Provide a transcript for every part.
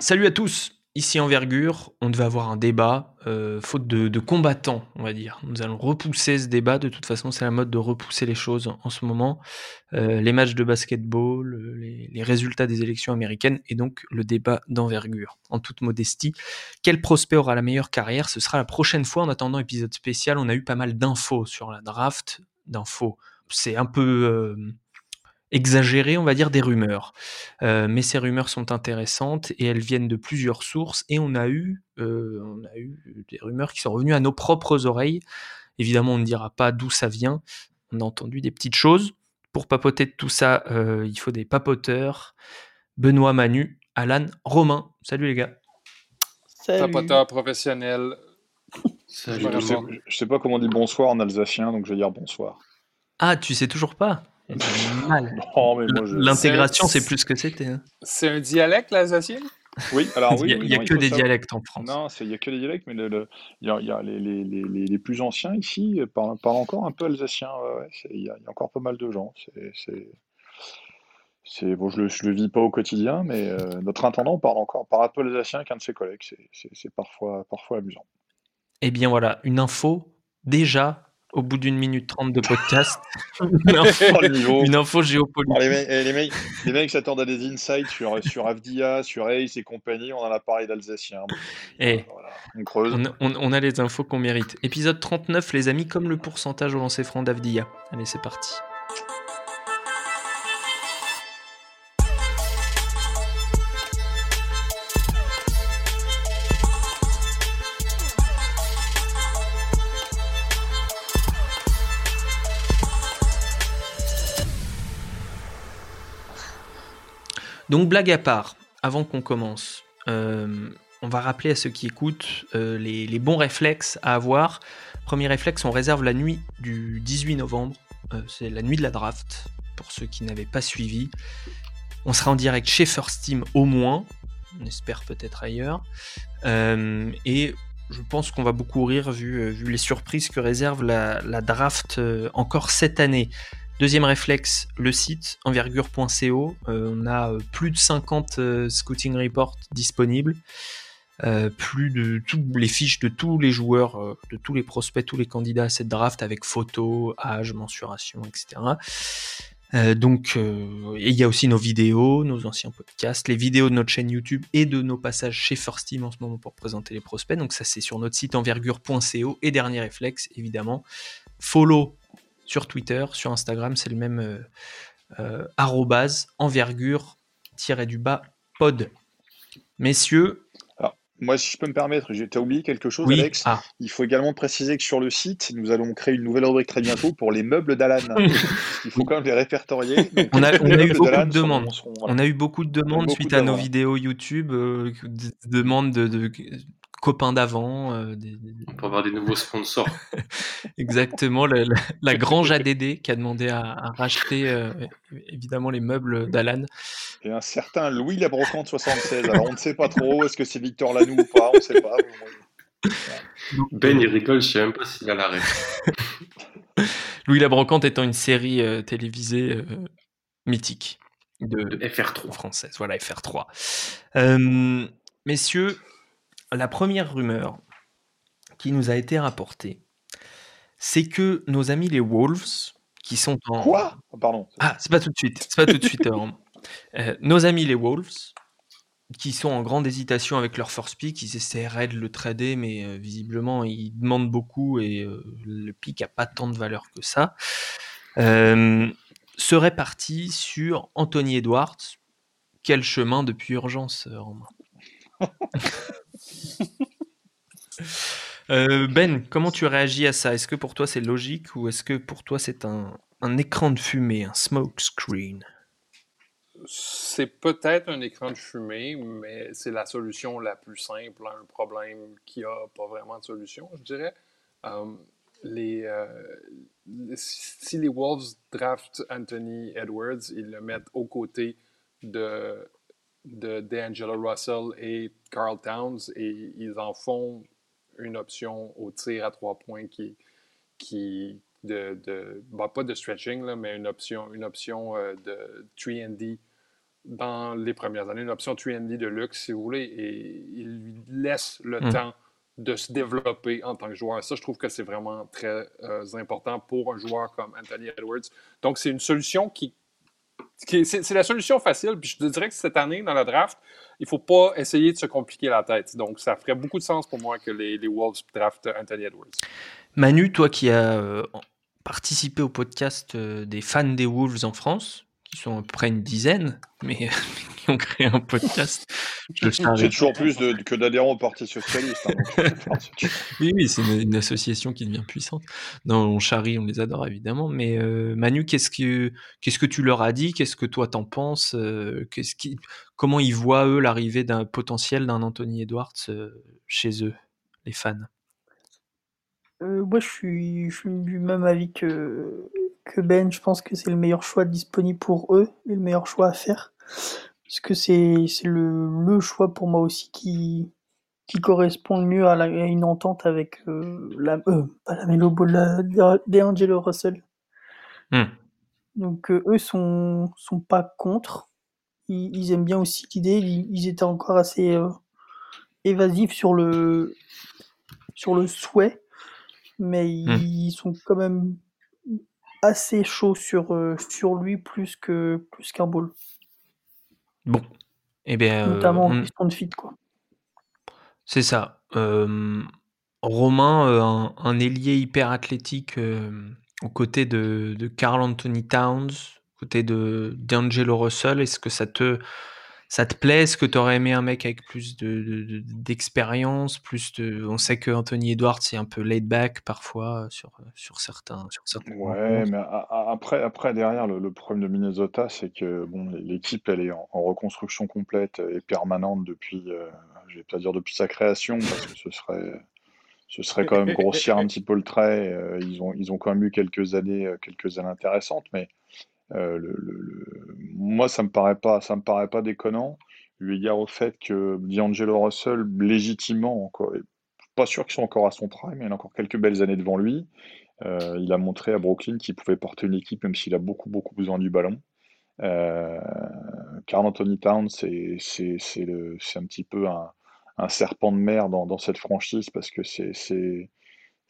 Salut à tous, ici Envergure. On devait avoir un débat, euh, faute de, combattants, on va dire. Nous allons repousser ce débat. De toute façon, c'est la mode de repousser les choses en, ce moment. Euh, les matchs de basketball, euh, les, résultats des élections américaines et donc le débat d'envergure. En toute modestie, quel prospect aura la meilleure carrière? Ce sera la prochaine fois. En attendant, épisode spécial, on a eu pas mal d'infos sur la draft. D'infos. C'est un peu exagéré, on va dire, des rumeurs. Euh, mais ces rumeurs sont intéressantes et elles viennent de plusieurs sources. Et on a eu, euh, on a eu des rumeurs qui sont revenues à nos propres oreilles. Évidemment, on ne dira pas d'où ça vient. On a entendu des petites choses. Pour papoter de tout ça, euh, il faut des papoteurs. Benoît Manu, Alan, Romain. Salut les gars. Salut. Papoteur professionnel. Salut. Je, sais, sais pas comment on dit bonsoir en alsacien, donc je vais dire bonsoir. Ah, tu sais toujours pas? L'intégration, c'est plus que c'était. Hein. C'est un dialecte, l'alsacien? Oui, alors oui. Il n'y a, que des dialectes en France. Non, il n'y a que des dialectes, mais le, il, y a, les, les, les, les, plus anciens ici parlent, encore un peu alsacien. il, y a, encore pas mal de gens. C'est. Bon, je ne le, vis pas au quotidien, mais euh, notre intendant parle encore, parle un peu alsacien avec un de ses collègues. C'est parfois, parfois amusant. Eh bien voilà, une info déjà au bout d'une minute trente de podcast. une, info, géopolitique. les, mecs, les, mecs, s'attendent à des insights sur, sur Avdia, sur Ace et compagnie. On en a parlé d'Alsacien. Et on creuse. On, a les infos qu'on mérite. Épisode 39, les amis, comme le pourcentage au lancer franc d'Avdia. Allez, c'est parti. Donc blague à part, avant qu'on commence, euh, on va rappeler à ceux qui écoutent euh, les, bons réflexes à avoir. Premier réflexe, on réserve la nuit du 18 novembre. Euh, c'est la nuit de la draft, pour ceux qui n'avaient pas suivi. On sera en direct chez First Team au moins. On espère peut-être ailleurs. et je pense qu'on va beaucoup rire vu, les surprises que réserve la draft encore cette année. Deuxième réflexe, le site envergure.co. Euh, on a euh, plus de 50 euh, scouting reports disponibles. plus de toutes les fiches de tous les joueurs, de tous les prospects, tous les candidats à cette draft avec photos, âge, mensuration, etc. donc, il y a aussi nos vidéos, nos anciens podcasts, les vidéos de notre chaîne YouTube et de nos passages chez First Team en ce moment pour présenter les prospects. Donc ça, c'est sur notre site envergure.co. Et dernier réflexe, évidemment, follow sur Twitter, sur Instagram, c'est le même euh, euh, arrobase envergure-du-bas pod. Messieurs. Alors, moi, si je peux me permettre, as oublié quelque chose, Alex? Ah. Il faut également préciser que sur le site, nous allons créer une nouvelle rubrique très bientôt pour les meubles d'Alan. Il faut quand même les répertorier. on, a, eu beaucoup de demandes. On a eu beaucoup de demandes suite à nos vidéos YouTube, euh, demandes de copains d'avant. Euh, Pour avoir des nouveaux sponsors. Exactement, la, Grange ADD qui a demandé à, racheter euh, évidemment les meubles d'Alan. Et un certain Louis Labrocante 76. Alors on ne sait pas trop, est-ce que c'est Victor Lanoux ou pas, on ne sait pas. Ben il rigole, je ne sais même pas s'il a l'arrêt. Louis Labrocante étant une série euh, télévisée mythique de, de, FR3 française. Voilà, FR3. messieurs, la première rumeur qui nous a été rapportée, c'est que nos amis les Wolves, qui sont en... Quoi? Oh, Pardon. Ah, c'est pas tout de suite. C'est pas tout de suite. Euh, euh, nos amis les Wolves, qui sont en grande hésitation avec leur first pick, ils essaieraient de le trader, mais euh, visiblement ils demandent beaucoup et le pick a pas tant de valeur que ça. serait parti sur Anthony Edwards. Quel chemin depuis urgence, Romain? Euh, ben, comment tu réagis à ça? Est-ce que pour toi c'est logique ou est-ce que pour toi c'est un, écran de fumée, un smoke screen C'est peut-être un écran de fumée, mais c'est la solution la plus simple à un problème qui a pas vraiment de solution, je dirais. Euh, euh, si les Wolves draftent Anthony Edwards, ils le mettent aux côtés de de D'Angelo Russell et Carl Towns et ils en font une option au tir à trois points qui, qui de, de bah, pas de stretching, là, mais une option, une option euh, de 3D dans les premières années, une option 3D de luxe, si vous voulez, et il lui laisse le Hmm. temps de se développer en tant que joueur. Ça, je trouve que c'est vraiment très euh, important pour un joueur comme Anthony Edwards. Donc, c'est une solution qui. C'est la solution facile. Puis je te dirais que cette année, dans la draft, il ne faut pas essayer de se compliquer la tête. Donc, ça ferait beaucoup de sens pour moi que les, les Wolves draftent Anthony Edwards. Manu, toi qui as euh, participé au podcast euh, des fans des Wolves en France, sont à peu près une dizaine, mais qui ont créé un podcast. C'est toujours plus de- que d'adhérents au Parti Socialiste. hein, Oui, oui, c'est une, une association qui devient puissante. Non, on charrie, on les adore évidemment. Mais euh, Manu, qu'est-ce que qu'est-ce que tu leur as dit? Qu'est-ce que toi t'en penses? Euh, qu'est-ce qui, Comment ils voient eux l'arrivée d'un potentiel d'un Anthony Edwards euh, chez eux, les fans? Euh, moi, je suis, je suis du même avis que, que Ben. Je pense que c'est le meilleur choix disponible pour eux et le meilleur choix à faire. Parce que c'est c'est le, le choix pour moi aussi qui, qui correspond le mieux à, la- à une entente avec euh, la, euh, pas la Melo Ball, la- la- DeAngelo Russell. Hmm. Donc euh, eux sont, sont pas contre. Ils, ils aiment bien aussi l'idée. Ils, ils étaient encore assez euh, évasifs sur le, sur le souhait, mais ils sont quand même assez chauds sur, euh, sur lui plus que plus qu'un ball. Bon, eh bien, euh, Notamment en on- question de fit, quoi. c'est ça. Euh, Romain, euh, un, un ailier hyper athlétique euh, aux côtés de, de Carl Anthony Towns, aux côtés de d'Angelo Russell, est-ce que ça te, ça te plaît? Est-ce que tu aurais aimé un mec avec plus de- de- de- d'expérience plus de... On sait que Anthony Edwards c'est un peu laid back parfois euh, sur, sur certains sur certains Ouais, mais a- a- après, après derrière, le, le problème de Minnesota, c'est que bon, l'équipe, elle est en, en reconstruction complète et permanente depuis, euh, je vais pas dire depuis sa création, parce que ce serait, ce serait quand même grossir un petit peu le trait. euh, Ils ont, ils ont quand même eu quelques années, euh, quelques années intéressantes, mais euh, moi, ça me paraît pas, ça me paraît pas déconnant, eu égard au fait que D'Angelo Russell, légitimement, pas sûr qu'ils sont encore à son prime, il a encore quelques belles années devant lui. Euh, il a montré à Brooklyn qu'il pouvait porter une équipe même s'il a beaucoup beaucoup besoin du ballon. Euh, Carl Anthony Towns, c'est un petit peu un, un serpent de mer dans, dans cette franchise parce que c'est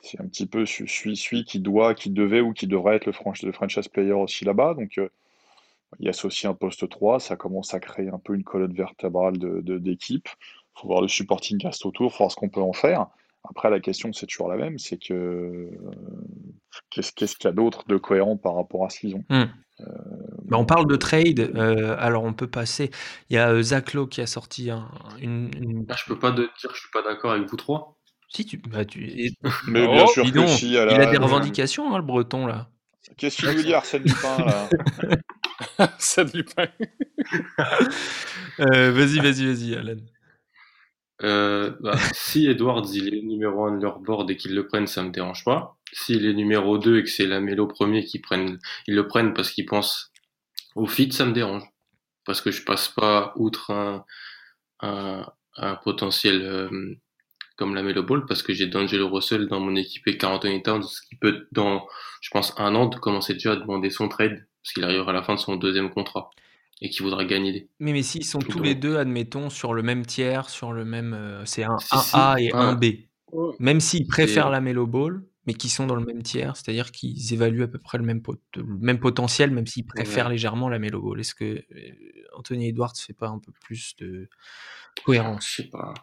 c'est un petit peu celui, celui qui doit, qui devait ou qui devrait être le, franch- le franchise player aussi là-bas. Donc euh, il y a aussi un poste 3, ça commence à créer un peu une colonne vertébrale de, de- d'équipe. Il faut voir le supporting cast autour, faut voir ce qu'on peut en faire. Après, la question, c'est toujours la même, c'est que euh, qu'est-ce qu'il y a d'autre de cohérent par rapport à ce qu'ils ont? Hmm. Euh, Bah, on parle de trade, euh, alors on peut passer. Il y a Zach Lowe qui a sorti un- une, une- Là, je peux pas dire que je suis pas d'accord avec vous trois. Si tu, bah, tu... et- Mais Oh, bien sûr que donc, si, il a des revendications, hein, le Breton là. Qu'est-ce qu'il veut dire, Arsène Lupin, là de Lupin. Euh, vas-y, vas-y, vas-y, Alan. Euh, bah, si Edwards il est numéro 1 de leur board et qu'ils le prennent, ça me dérange pas. S'il est numéro 2 et que c'est la Mélo premier qui prennent, ils le prennent parce qu'ils pensent au fit, ça me dérange. Parce que je passe pas outre un, un, un potentiel euh, comme la Melo Ball parce que j'ai D'Angelo Russell dans mon équipe et Carl Anthony Towns qui peut dans, je pense, un an de commencer déjà à demander son trade parce qu'il arrivera à la fin de son deuxième contrat et qu'il voudra gagner des. Mais, mais s'ils sont tous les deux, admettons, sur le même tiers, sur le même. euh, c'est un Si, si, 1A et un- B. Même s'ils préfèrent la Melo Ball, mais qui sont dans le même tiers, c'est-à-dire qu'ils évaluent à peu près le même, pot- le même potentiel, même s'ils préfèrent Ouais. légèrement la Melo Ball. Est-ce que euh, Anthony Edwards fait pas un peu plus de cohérence? Je sais pas.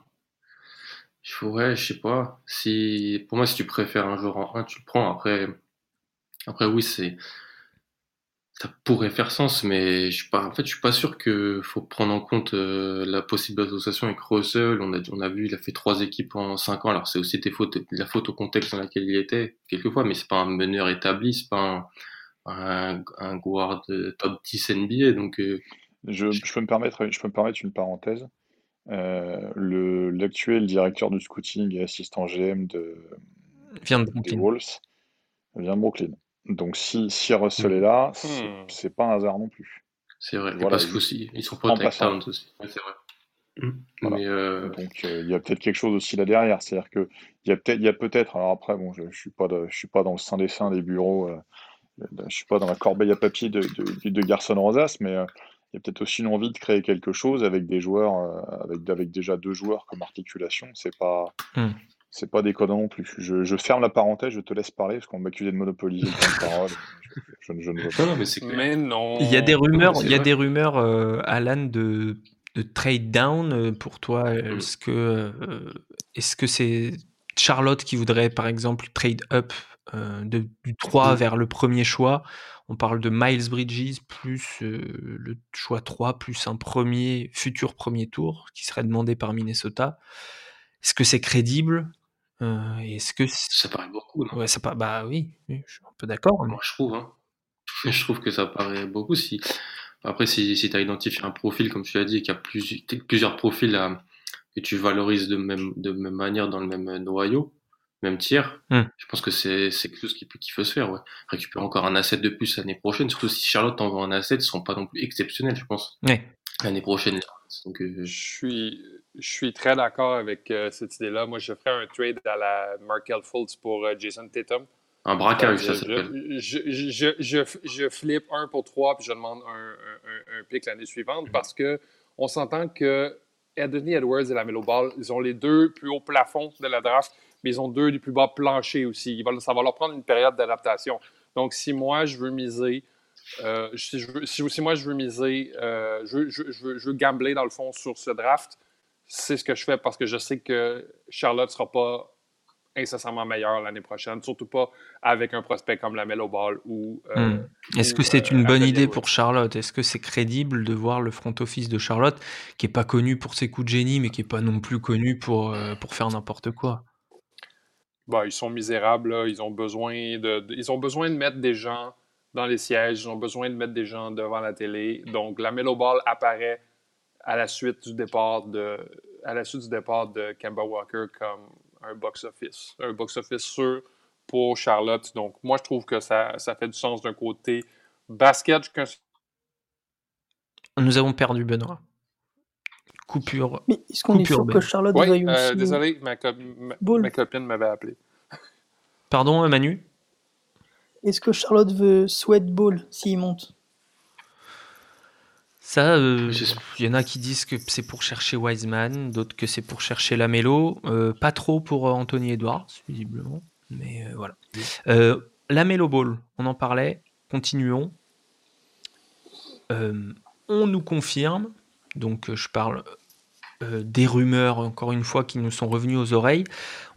Je pourrais, je sais pas. Si, pour moi, si tu préfères un joueur en 1, tu le prends. Après, après oui, c'est, ça pourrait faire sens, mais je suis pas, suis pas sûr que faut prendre en compte euh, la possible association avec Russell. On a, on a vu, il a fait trois équipes en cinq ans. Alors, c'est aussi des la faute au contexte dans lequel il était, quelquefois, mais c'est pas un meneur établi, c'est pas un, un, guard de top 10 NBA, donc, euh, je peux me permettre, je peux me permettre une parenthèse. Euh, le, l'actuel directeur du scouting et assistant GM de, Vient de des Brooklyn. Wolves vient de Brooklyn. Donc si, si Russell est là, c'est, Hmm. c'est pas un hasard non plus. c'est vrai. Voilà, parce il- qu'aussi, ils sont. Towns aussi. Ouais, c'est vrai. Mm. Voilà. Mais, euh, Donc euh, il y a peut-être quelque chose aussi là derrière. C'est-à-dire que il y a peut-être, il y a peut-être. Alors après, bon, je, je suis pas, de- je suis pas dans le sein des seins des bureaux. euh, je suis pas dans la corbeille à papier de, de, de Garçon Rosas, mais euh, il y a peut-être aussi une envie de créer quelque chose avec des joueurs, euh, avec, avec déjà deux joueurs comme articulation. C'est pas, Hmm. c'est pas déconnant non plus. Je, je ferme la parenthèse, je te laisse parler parce qu'on m'accusait de monopoliser le temps de parole. Je, je ne- je ne veux pas. Non, non, mais c'est clair. Mais non. Il y a des rumeurs, il y a des rumeurs, euh, Alan, de, de trade down euh, pour toi. Est-ce que euh, est-ce que c'est Charlotte qui voudrait par exemple trade up euh, de- du 3 Mm. vers le premier choix On parle de Miles Bridges plus euh, le choix 3 plus un premier futur premier tour qui serait demandé par Minnesota. Est-ce que c'est crédible? Euh, Est-ce que Ça paraît beaucoup, non? Ouais, c'est pas bah oui, oui, je suis un peu d'accord. mais- Moi, je trouve. Hein. Je trouve que ça paraît beaucoup. Si... Après, si, si tu as identifié un profil, comme tu l'as dit, et qu'il y a plus- plusieurs profils à- que tu valorises de même, de même manière dans le même noyau, même tiers, Hmm. je pense que c'est quelque chose qui peut, qui peut se faire. Ouais. Récupérer encore un asset de plus l'année prochaine, surtout si Charlotte t'envoie un asset, ils seront pas non plus exceptionnels, je pense, Ouais. l'année prochaine. Donc, euh, Je suis, je suis très d'accord avec euh, cette idée-là. Moi, je ferais un trade à la Markel Fultz pour euh, Jason Tatum. un braquage, ça Je- s'appelle. je, je, je, je, je flippe un pour trois, puis je demande un, un, un, un pick l'année suivante parce que on s'entend que Anthony Edwards et la Melo Ball, ils ont les deux plus hauts plafonds de la draft, mais ils ont deux des plus bas planchers aussi. Ils ça va leur prendre une période d'adaptation. Donc, si moi, je veux miser, euh, si, je veux- si, si moi, je veux miser, euh, je, veux- je, veux- je, veux, je veux gambler dans le fond sur ce draft, c'est ce que je fais parce que je sais que Charlotte ne sera pas incessamment meilleure l'année prochaine, surtout pas avec un prospect comme la Melo Ball ou. euh, Hmm. Est-ce que c'est une bonne idée pour Charlotte? Est-ce que c'est crédible de voir le front office de Charlotte, qui est pas connu pour ses coups de génie, mais qui est pas non plus connu pour, pour faire n'importe quoi? Bah, ils sont misérables, là. ils ont besoin de, de- ils ont besoin de mettre des gens dans les sièges, ils ont besoin de mettre des gens devant la télé. Donc la Melo Ball apparaît à la suite du départ de à la suite du départ de Kemba Walker comme un box office, un box office sûr pour Charlotte. Donc moi je trouve que ça, ça fait du sens d'un côté basket. je- Nous avons perdu Benoît. Coupure. Mais est-ce qu'on est sûr Ben. que Charlotte Oui, veuille euh, aussi désolé, ma, co- ma- Ball. ma copine m'avait appelé. Pardon, Manu? Est-ce que Charlotte veut Sweat Ball s'il monte? Ça, euh, il y en a qui disent que c'est pour chercher Wiseman, d'autres que c'est pour chercher Lamelo. Euh, pas trop pour Anthony Edwards, visiblement. Mais euh, voilà. Euh, Lamelo Ball, on en parlait. Continuons. Euh, on nous confirme, donc euh, je parle euh, des rumeurs, encore une fois, qui nous sont revenues aux oreilles.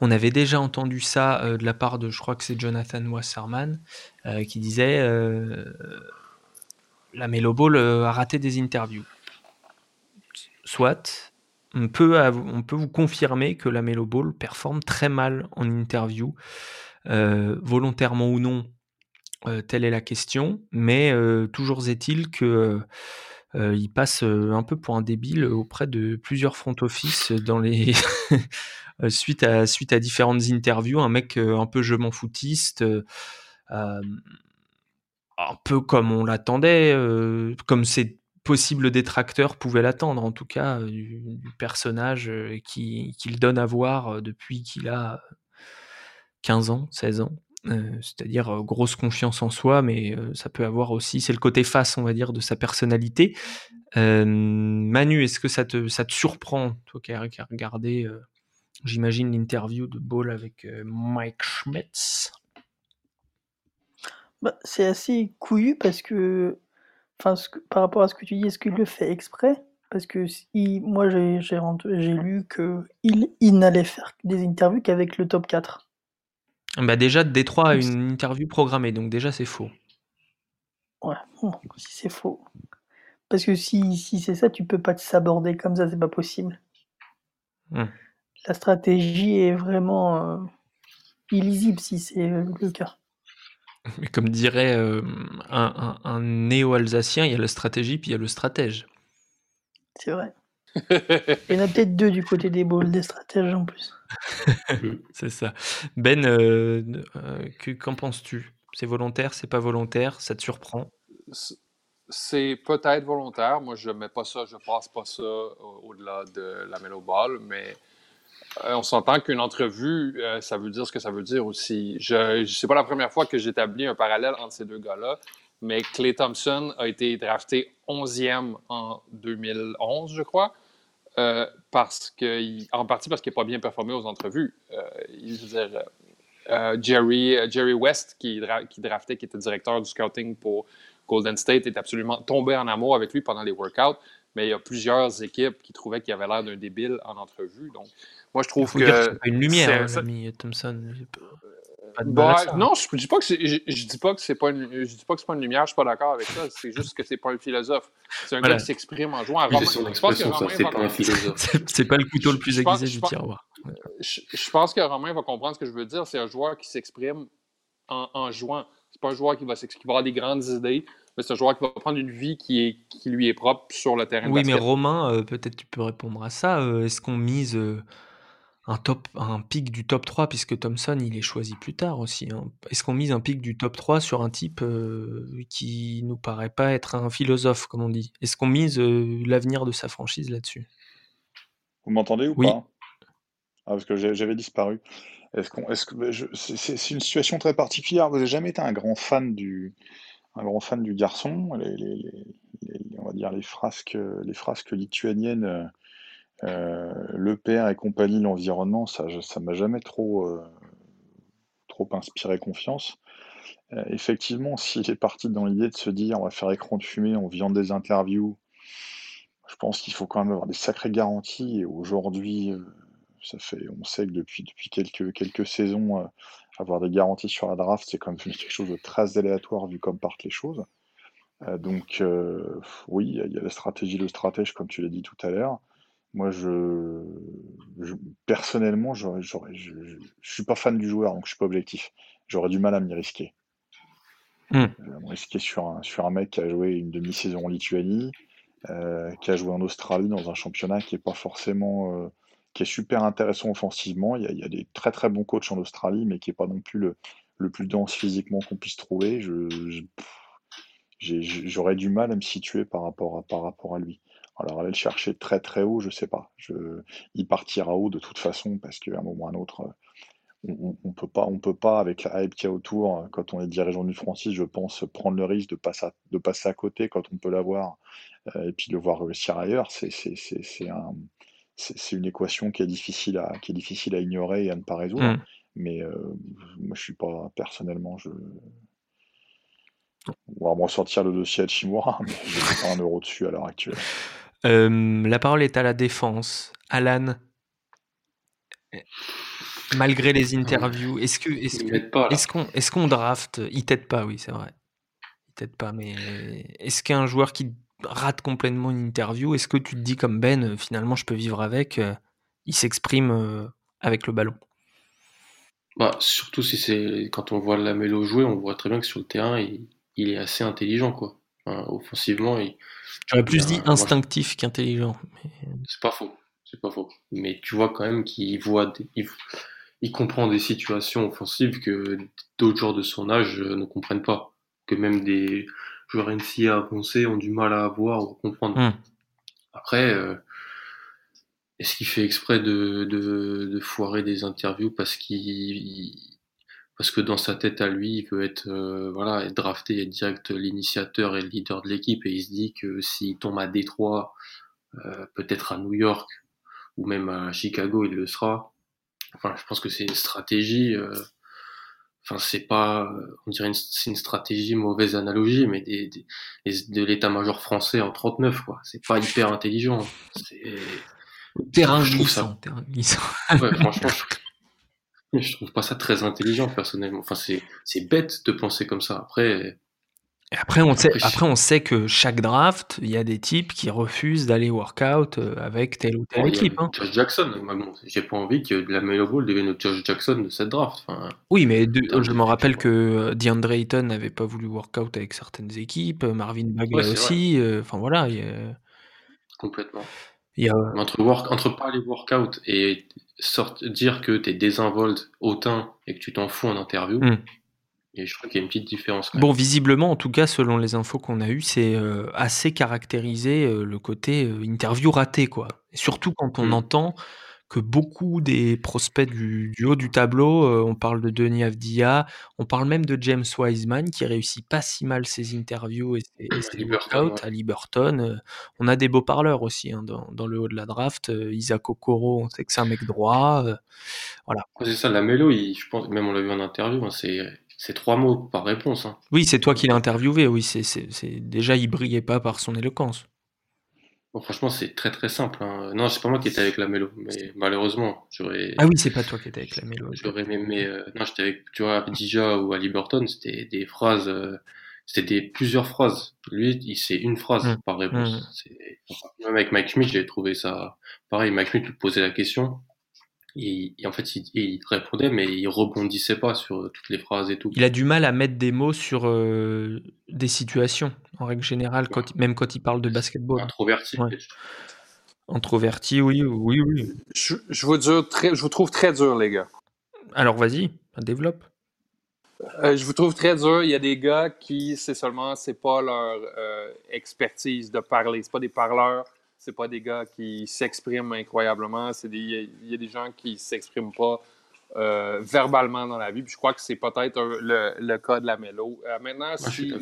On avait déjà entendu ça euh, de la part de, je crois que c'est Jonathan Wasserman, qui disait la Melo Ball a raté des interviews. Soit, on peut, vous confirmer que la Melo Ball performe très mal en interview, volontairement ou non, telle est la question, mais toujours est-il que euh, il passe euh, un peu pour un débile auprès de plusieurs front office dans les euh, suite à suite à différentes interviews, un mec un peu je m'en foutiste, un peu comme on l'attendait, comme ses possibles détracteurs pouvaient l'attendre, en tout cas, du, personnage qui- qu'il donne à voir depuis qu'il a 15 ans, 16 ans. Euh, C'est-à-dire euh, grosse confiance en soi, mais euh, ça peut avoir aussi, c'est le côté face, on va dire, de sa personnalité. Manu, est-ce que ça te, ça te surprend, toi qui as, regardé, j'imagine, l'interview de Ball avec Mike Schmitz? Bah, c'est assez couillu parce que, enfin, par rapport à ce que tu dis, est-ce qu'il le fait exprès? Parce que moi, j'ai lu que il, il n'allait faire des interviews qu'avec le top 4. Bah déjà, Détroit a une interview programmée, donc déjà c'est faux. Ouais, bon, si c'est faux. Parce que si, si c'est ça, tu peux pas te saborder comme ça, c'est pas possible. Hmm. La stratégie est vraiment euh, illisible si c'est euh, le cas. Mais comme dirait euh, un, un- un néo-alsacien, il y a la stratégie puis il y a le stratège. C'est vrai. Il y en a peut-être deux du côté des balls, des stratèges en plus. C'est ça. Ben, euh, euh, que- qu'en penses-tu? C'est volontaire, c'est pas volontaire Ça te surprend? C'est peut-être volontaire. Moi, je mets pas ça, je passe pas ça au- au-delà de la Melo Ball, mais euh, on s'entend qu'une entrevue, euh, ça veut dire ce que ça veut dire aussi. Je, je- c'est pas la première fois que j'établis un parallèle entre ces deux gars-là. Mais Clay Thompson a été drafté 11e en 2011, je crois, euh, parce que, en partie parce qu'il n'a pas bien performé aux entrevues. Jerry, Jerry West, qui, qui draftait, qui était directeur du scouting pour Golden State, est absolument tombé en amour avec lui pendant les workouts mais il y a plusieurs équipes qui trouvaient qu'il avait l'air d'un débile en entrevue. Donc, moi, je trouve que. Une lumière, hein, l'ami Thompson. Bah, non, je, ne dis pas que c'est, je, dis pas que c'est pas une, je dis pas que c'est pas une lumière. Je suis pas d'accord avec ça. C'est juste que c'est pas un philosophe. C'est un gars qui s'exprime en jouant. Romain, je pense que c'est pas un philosophe. c'est pas le couteau le plus aiguisé du tiroir. Je, pense que Romain va comprendre ce que je veux dire. C'est un joueur qui s'exprime en, en jouant. C'est pas un joueur qui va, qui va avoir des grandes idées c'est un joueur qui va prendre une vie qui, est, qui lui est propre sur le terrain. Oui, mais Romain, euh, peut-être tu peux répondre à ça. Euh, est-ce qu'on mise euh, un, top, un pic du top 3, puisque Thompson, il est choisi plus tard aussi hein. Est-ce qu'on mise un pic du top 3 sur un type qui nous paraît pas être un philosophe, comme on dit? Est-ce qu'on mise l'avenir de sa franchise là-dessus? Vous m'entendez ou oui. pas? Ah, Parce que j'avais disparu. Est-ce qu'on, est-ce que, c'est, une situation très particulière. Vous n'avez jamais été un grand fan du, un grand fan du garçon? Les, on va dire les frasques, les frasques lituaniennes, euh, le père et compagnie, l'environnement, ça, ça m'a jamais trop, euh, trop inspiré confiance. Euh, effectivement, s'il est parti dans l'idée de se dire on va faire écran de fumée, on vient des interviews, je pense qu'il faut quand même avoir des sacrées garanties. Et aujourd'hui, ça fait, on sait que depuis, depuis quelques, quelques saisons, avoir des garanties sur la draft, c'est quand même quelque chose de très aléatoire vu comme partent les choses. Euh, donc euh, oui, il y a la stratégie, le stratège, comme tu l'as dit tout à l'heure. Moi, je, personnellement, je, ne suis pas fan du joueur, donc je suis pas objectif. J'aurais du mal à m'y risquer. Hmm. Euh, me risquer sur un, sur un mec qui a joué une demi-saison en Lituanie, qui a joué en Australie dans un championnat qui est pas forcément qui est super intéressant offensivement. Il y, a, des très très bons coachs en Australie, mais qui n'est pas non plus le, le plus dense physiquement qu'on puisse trouver. Je, j'aurais du mal à me situer par rapport à, par rapport à lui. Alors aller le chercher très très haut, je sais pas. Je, il partira haut de toute façon parce qu'à un moment ou à un autre, on, on, peut pas, on peut pas avec la hype qu'il y a autour. Quand on est dirigeant du Francis, je pense prendre le risque de passer à, de passer à côté quand on peut l'avoir euh, et puis le voir réussir ailleurs. C'est, c'est, c'est un c'est une équation qui est difficile à, qui est difficile à ignorer et à ne pas résoudre. Mm. Mais euh, moi, je suis pas personnellement, je. On va me ressortir le dossier à Chimura, mais je n'ai pas un euro dessus à l'heure actuelle. Euh, la parole est à la défense. Alan, malgré les interviews, est-ce que est-ce qu'on est qu'on draft? Il t'aide pas, oui, c'est vrai. Il t'aide pas, mais est-ce qu'un joueur qui rate complètement une interview, est-ce que tu te dis comme Ben, euh, finalement, je peux vivre avec euh, Il s'exprime avec le ballon? Bah, surtout si c'est quand on voit la Lamelo jouer, on voit très bien que sur le terrain, il, est assez intelligent, quoi. Offensivement, j'aurais plus dit instinctif qu'intelligent. C'est pas faux, c'est pas faux. Mais tu vois quand même qu'il voit, il, comprend des situations offensives que d'autres joueurs de son âge ne comprennent pas, que même des joueurs NCA avancés ont du mal à avoir ou à comprendre. Hmm. Après, euh, est-ce qu'il fait exprès de, de, de, foirer des interviews parce qu'il parce que dans sa tête à lui, il veut être euh, voilà être drafté, être direct l'initiateur et le leader de l'équipe et il se dit que s'il tombe à Détroit, euh, peut-être à New York ou même à Chicago, il le sera. Enfin, je pense que c'est une stratégie. Euh, enfin c'est pas on dirait c'est une stratégie mauvaise analogie mais des, de l'état-major français en 39 quoi c'est pas hyper intelligent c'est terrain glissant terrain glissant ouais, franchement je, je, trouve pas ça très intelligent personnellement enfin c'est bête de penser comme ça après et après, on sait, après, on sait que chaque draft, il y a des types qui refusent d'aller workout euh, avec telle ou telle équipe. Hein. Josh Jackson, j'ai pas envie que la Melo Ball devienne Josh Jackson de cette draft. oui, mais je me rappelle que euh, DeAndre Ayton n'avait pas voulu workout avec certaines équipes, euh, Marvin Bagley aussi. Enfin voilà. Complètement. Entre, work, entre pas et dire que tu es désinvolte hautain et que tu t'en fous en interview, hmm. Et je crois qu'il y a une petite différence. Bon, visiblement, en tout cas, selon les infos qu'on a eues, c'est euh, assez caractérisé euh, le côté euh, interview raté, quoi. surtout quand on mm. entend que beaucoup des prospects du, haut du tableau. Euh, on parle de Denis Avdia, on parle même de James Wiseman qui réussit pas si mal ses interviews et ses, workouts à Liberton. Euh, on a des beaux parleurs aussi hein, dans, le haut de la draft. Euh, Isaac Okoro, on sait que c'est un mec droit. voilà. C'est ça, la mélo, je pense, même on l'a vu en interview, hein, c'est trois mots par réponse. Hein. Oui, c'est toi qui l'as interviewé. Oui, c'est déjà il brillait pas par son éloquence franchement, c'est très très simple. Hein. Non, c'est pas moi qui étais avec la mélo, mais malheureusement, j'aurais. Ah oui, c'est pas toi qui étais avec la mélo. J'aurais aimé. Euh, non, j'étais avec, tu vois, Dija ou Ali Burton, c'était des phrases, euh, c'était des plusieurs phrases. Lui, il c'est une phrase mmh. par réponse. Mmh. Même avec Mike Schmidt, j'ai trouvé ça pareil. Mike Schmidt lui posait la question, et, en fait, il, répondait, mais il rebondissait pas sur toutes les phrases et tout. Il a du mal à mettre des mots sur euh, des situations, en règle générale, même quand il parle de basketball. Introverti. Introverti, oui, oui, oui. Je, vous très, je vous trouve très dur, les gars. Alors vas-y, développe. Euh, je vous trouve très dur. Il y a des gars qui, c'est seulement, c'est pas leur euh, expertise de parler. C'est pas des parleurs c'est pas des gars qui s'expriment incroyablement. C'est il y, a des gens qui s'expriment pas euh, verbalement dans la vie. je crois que c'est peut-être le, cas de la mélo. Euh, maintenant, s'il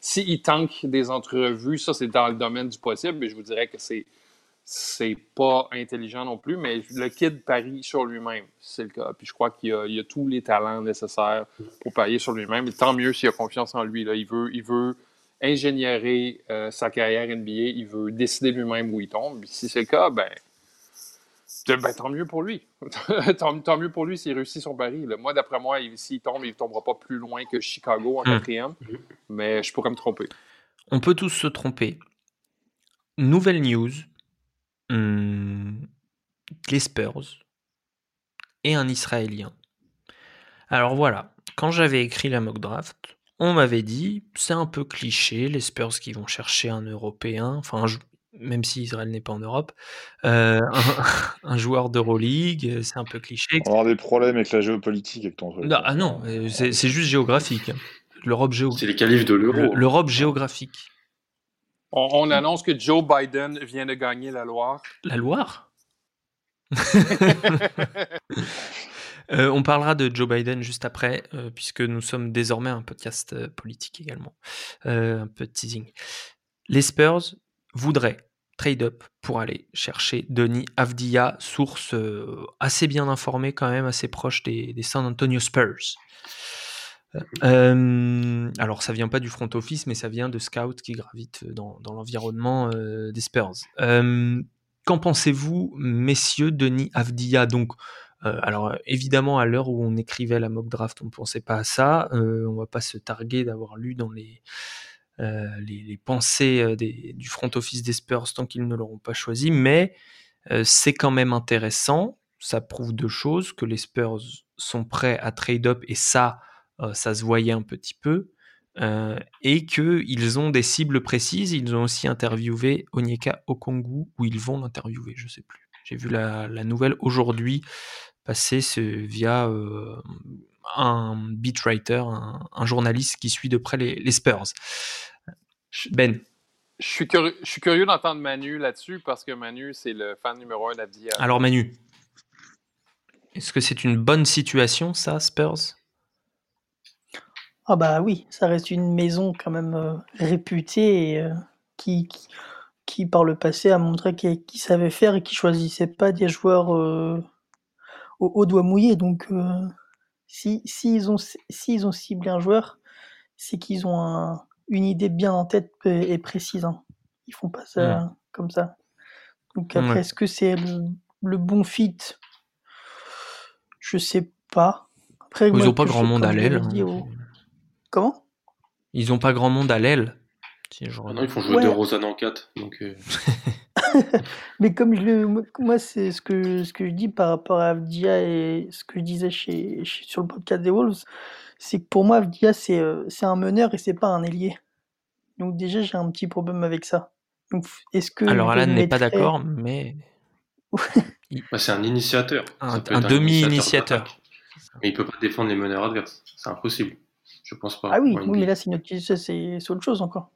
si, tank des entrevues, ça c'est dans le domaine du possible, mais je vous dirais que c'est c'est pas intelligent non plus, mais le kid parie sur lui-même, c'est le cas. Puis je crois qu'il a, a, tous les talents nécessaires pour parier sur lui-même. Et tant mieux s'il a confiance en lui. Là. Il veut, il veut ingénierer euh, sa carrière NBA, il veut décider lui-même où il tombe. Si c'est le cas, ben, ben tant mieux pour lui. tant, mieux pour lui s'il réussit son pari. Moi, d'après moi, s'il tombe, il ne tombera pas plus loin que Chicago en hmm. quatrième, mais je pourrais me tromper. On peut tous se tromper. Nouvelle news. Hmm, les Spurs et un Israélien. Alors voilà, quand j'avais écrit la mock draft, on m'avait dit, c'est un peu cliché, les Spurs qui vont chercher un Européen, enfin, même si Israël n'est pas en Europe, euh, un, joueur d'Euroleague, c'est un peu cliché. On va avoir des problèmes avec la géopolitique avec ton Non, ah non, euh, c'est juste géographique. L'Europe C'est les qualifs de l'euro. L'Europe géographique. On, annonce que Joe Biden vient de gagner la Loire. La Loire? Euh, on parlera de Joe Biden juste après, euh, puisque nous sommes désormais un podcast euh, politique également. un peu de teasing. Les Spurs voudraient trade-up pour aller chercher Denis Avdia, source assez bien informée quand même, assez proche des, San Antonio Spurs. alors ça vient pas du front office, mais ça vient de scouts qui gravitent dans, l'environnement des Spurs. Qu'en pensez-vous, messieurs, Denis Avdia? Donc euh, alors évidemment, à l'heure où on écrivait la mock draft, on ne pensait pas à ça. Euh, on va pas se targuer d'avoir lu dans les, euh, pensées du front office des Spurs tant qu'ils ne l'auront pas choisi, mais c'est quand même intéressant. Ça prouve deux choses que les Spurs sont prêts à trade up et ça, ça se voyait un petit peu. et qu'ils ont des cibles précises. Ils ont aussi interviewé Onyeka Okongu, ou ils vont l'interviewer, je ne sais plus. J'ai vu la, nouvelle aujourd'hui passer via un beat writer, un, journaliste qui suit de près les, Spurs. Ben. Je suis curieux, je suis curieux d'entendre Manu là-dessus parce que Manu, c'est le fan numéro un d'Avdia. Alors Manu, est-ce que c'est une bonne situation ça, Spurs? Ah bah oui, ça reste une maison quand même réputée et, qui, qui, par le passé a montré qu'il savait faire et qui choisissait pas des joueurs au haut doigt mouillé. Donc, euh, si s'ils ont s'ils ont ciblé un joueur, c'est qu'ils ont une idée bien en tête et précise. Hein. Ils font pas ça comme ça. Donc après, est-ce que c'est le, bon fit? Je sais pas. Après, ils n'ont pas grand monde à l'aile. Hein, Comment? Ils ont pas grand monde à l'aile? Ah non, ils font jouer de Rosanne en 4. Donc, euh. Mais comme je le, moi, c'est ce que, ce que je dis par rapport à Avdia et ce que je disais chez, sur le podcast des Wolves, c'est que pour moi, Avdia, c'est euh, c'est un meneur et c'est pas un ailier. Donc déjà, j'ai un petit problème avec ça. est-ce que Alors Alan n'est pas d'accord, mais... Bah, c'est un initiateur. Un, demi-initiateur. Mais il peut pas défendre les meneurs adverses. C'est impossible. Je pense pas. Ah oui, oui mais là, c'est autre chose encore.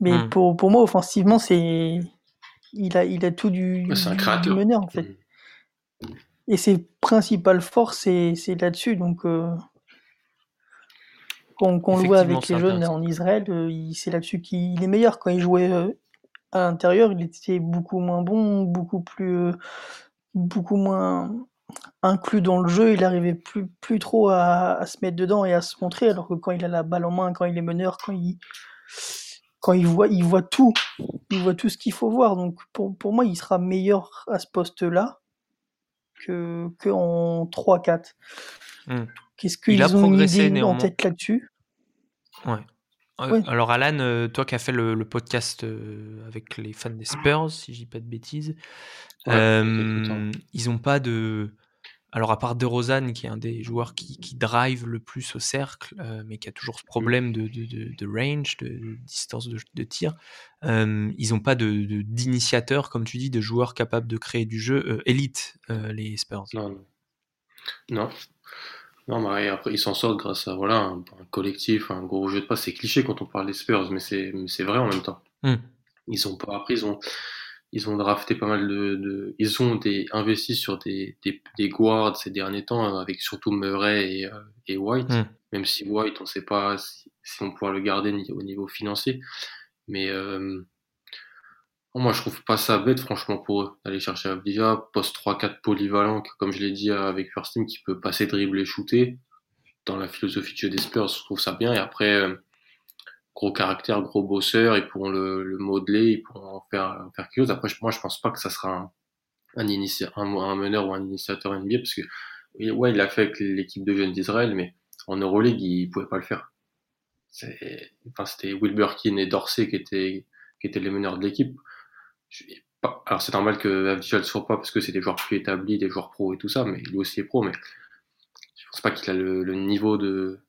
Mais hmm. pour, pour moi, offensivement, c'est il a, il a tout du, c'est un meneur en fait. et ses principales forces, c'est là-dessus. Donc, euh, quand, on le voit avec les jeunes en Israël, euh, c'est là-dessus qu'il est meilleur. Quand il jouait euh, à l'intérieur, il était beaucoup moins bon, beaucoup plus, beaucoup moins inclus dans le jeu. Il arrivait plus, plus trop à, se mettre dedans et à se montrer. Alors que quand il a la balle en main, quand il est meneur, quand il, quand il voit, il voit tout. Il voit tout ce qu'il faut voir. Donc, pour, pour moi, il sera meilleur à ce poste-là que, que en 3-4. Hmm. Qu'est-ce qu'ils ont progressé, une idée en tête là-dessus? Ouais. Euh, alors Alan, euh, toi qui as fait le, podcast euh, avec les fans des Spurs, si je dis pas de bêtises, ils n'ont pas de, alors, à part De Rosanne, qui est un des joueurs qui, drive le plus au cercle, euh, mais qui a toujours ce mmh. problème de, range, de, distance de, tir, euh, ils n'ont pas d'initiateur, comme tu dis, de joueurs capables de créer du jeu euh, élite, les Spurs. Non, non. Non, mais après, ils s'en sortent grâce à voilà, un, collectif, un gros jeu de passe. C'est cliché quand on parle des Spurs, mais c'est vrai en même temps. Ils ont pas, après, ils ont ils ont drafté pas mal de, ils ont des investi sur des, des, guards ces derniers temps hein, avec surtout Murray et, euh, et White. Hmm. même si White on sait pas si, on pourra le garder au niveau financier. Mais euh, moi je trouve pas ça bête franchement pour eux d'aller chercher Avdija. Poste 3-4 polyvalent comme je l'ai dit avec First Team qui peut passer dribbler shooter. Dans la philosophie de jeu des Spurs je trouve ça bien. Et après euh, gros caractère, gros bosseur, ils pourront le, le modeler, ils pourront en faire, faire quelque chose. Après, moi, je pense pas que ça sera un, un, un, meneur ou un initiateur NBA, parce que, ouais, il l'a fait avec l'équipe de jeunes d'Israël, mais en Euroleague, il pouvait pas le faire. Enfin, c'était Wilbur Keane et Dorsey qui étaient, qui étaient les meneurs de l'équipe. Alors, c'est normal que Avdija ne soit pas parce que c'est des joueurs plus établis, des joueurs pro et tout ça, mais lui aussi est pro, mais je pense pas qu'il a le, le niveau de,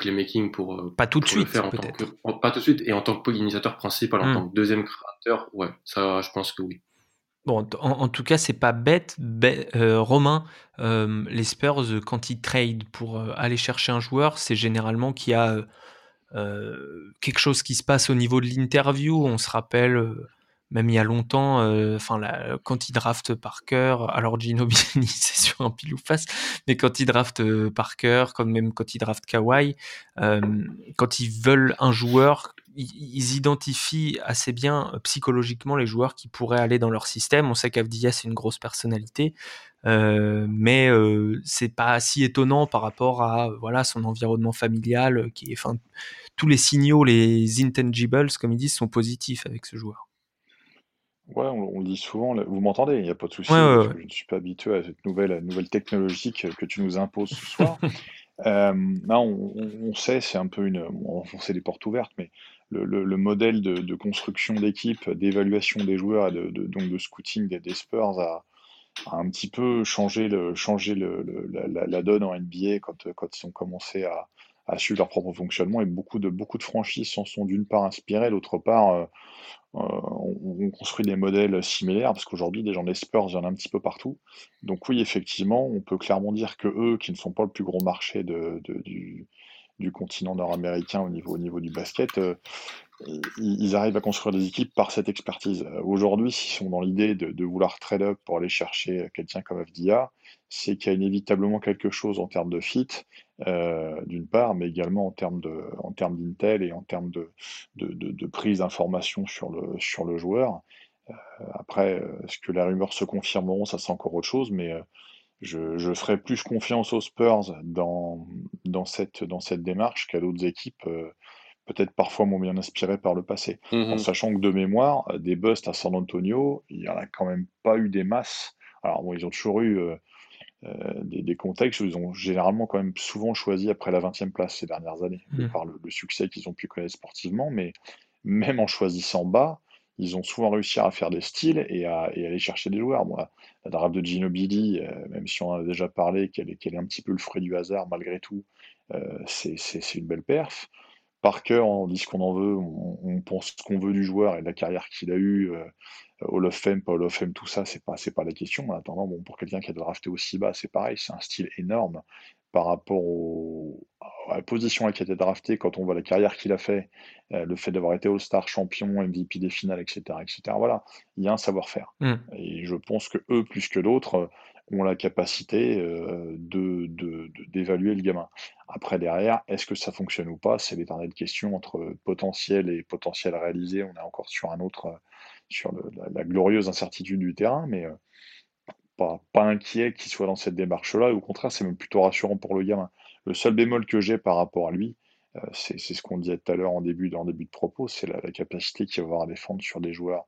playmaking pour euh, pas tout de suite faire en tant que, pas tout de suite et en tant que pollinisateur principal en hmm. tant que deuxième créateur ouais ça je pense que oui Bon, en, tout cas, c'est pas bête. Euh, Romain, euh, les Spurs, quand ils trade pour aller chercher un joueur, c'est généralement qu'il y a quelque chose qui se passe au niveau de l'interview. On se rappelle même il y a longtemps, euh, enfin quand il draft Parker, alors Ginobili c'est sur un pile ou face, mais quand il draft euh, Parker, comme même quand il draft Kawhi, euh, quand ils veulent un joueur, ils, identifient assez bien psychologiquement les joueurs qui pourraient aller dans leur système. On sait qu'Avdia c'est une grosse personnalité, mais c'est pas si étonnant par rapport à voilà son environnement familial qui est, tous les signaux, les intangibles comme ils disent, sont positifs avec ce joueur. Ouais, on, le dit souvent. Vous m'entendez? Il n'y a pas de souci. Je ne suis pas habitué à cette nouvelle, nouvelle technologie que, tu nous imposes ce soir. Euh, on, sait, c'est un peu une. On enfoncer des portes ouvertes, mais le, modèle de, construction d'équipe, d'évaluation des joueurs et de, donc de scouting des, Spurs a, un petit peu changé, le, changé le, la, donne en NBA quand, quand ils ont commencé à, à suivre leur propre fonctionnement. Et beaucoup de, beaucoup de franchises s'en sont d'une part inspirées, d'autre part. Euh, euh, on, construit des modèles similaires parce qu'aujourd'hui, des gens des Spurs, il y un petit peu partout. Donc oui, effectivement, on peut clairement dire que eux, qui ne sont pas le plus gros marché du, du, continent nord-américain au niveau, au niveau du basket, euh, ils arrivent à construire des équipes par cette expertise. Euh, aujourd'hui, s'ils sont dans l'idée de, vouloir trade up pour aller chercher quelqu'un comme FDA, c'est qu'il y a inévitablement quelque chose en termes de fit, euh, d'une part, mais également en termes d'intel et en termes de, prise d'information sur le, joueur. Euh, après, est-ce que les rumeurs se confirmeront, ça c'est encore autre chose, mais je, je ferai plus confiance aux Spurs dans, dans, cette, dans cette démarche qu'à d'autres équipes peut-être parfois moins bien inspiré par le passé. En mmh sachant que de mémoire, euh, des busts à San Antonio, il n'y en a quand même pas eu des masses. Alors bon, ils ont toujours eu euh, euh, des, contextes où ils ont généralement quand même souvent choisi après la 20e place ces dernières années, mmh. par le, succès qu'ils ont pu connaître sportivement, mais même en choisissant bas, ils ont souvent réussi à faire des styles et à, aller chercher des joueurs. Moi, la draft de Ginobili, même si on en a déjà parlé, qu'elle est, un petit peu le fruit du hasard malgré tout, c'est une belle perf. Parker, on dit ce qu'on en veut, on, pense ce qu'on veut du joueur et de la carrière qu'il a eue, euh, Hall of Fame, pas Hall of Fame, tout ça, c'est pas, pas la question. En attendant, bon, pour quelqu'un qui a drafté aussi bas, c'est pareil, c'est un style énorme. Par rapport à la position à qui a été drafté, quand on voit la carrière qu'il a fait, euh, le fait d'avoir été All-Star, champion, MVP des finales, etc., etc. Voilà, il y a un savoir-faire. Hmm. Et je pense que eux, plus que d'autres, ont la capacité euh, de, d'évaluer le gamin. Après, derrière, est-ce que ça fonctionne ou pas? C'est l'éternelle question entre potentiel et potentiel réalisé. On est encore sur un autre, sur la, glorieuse incertitude du terrain, mais pas, inquiet qu'il soit dans cette démarche-là. Au contraire, c'est même plutôt rassurant pour le gamin. Le seul bémol que j'ai par rapport à lui, euh, c'est ce qu'on disait tout à l'heure en début, de propos, c'est la, capacité qu'il va avoir à défendre sur des joueurs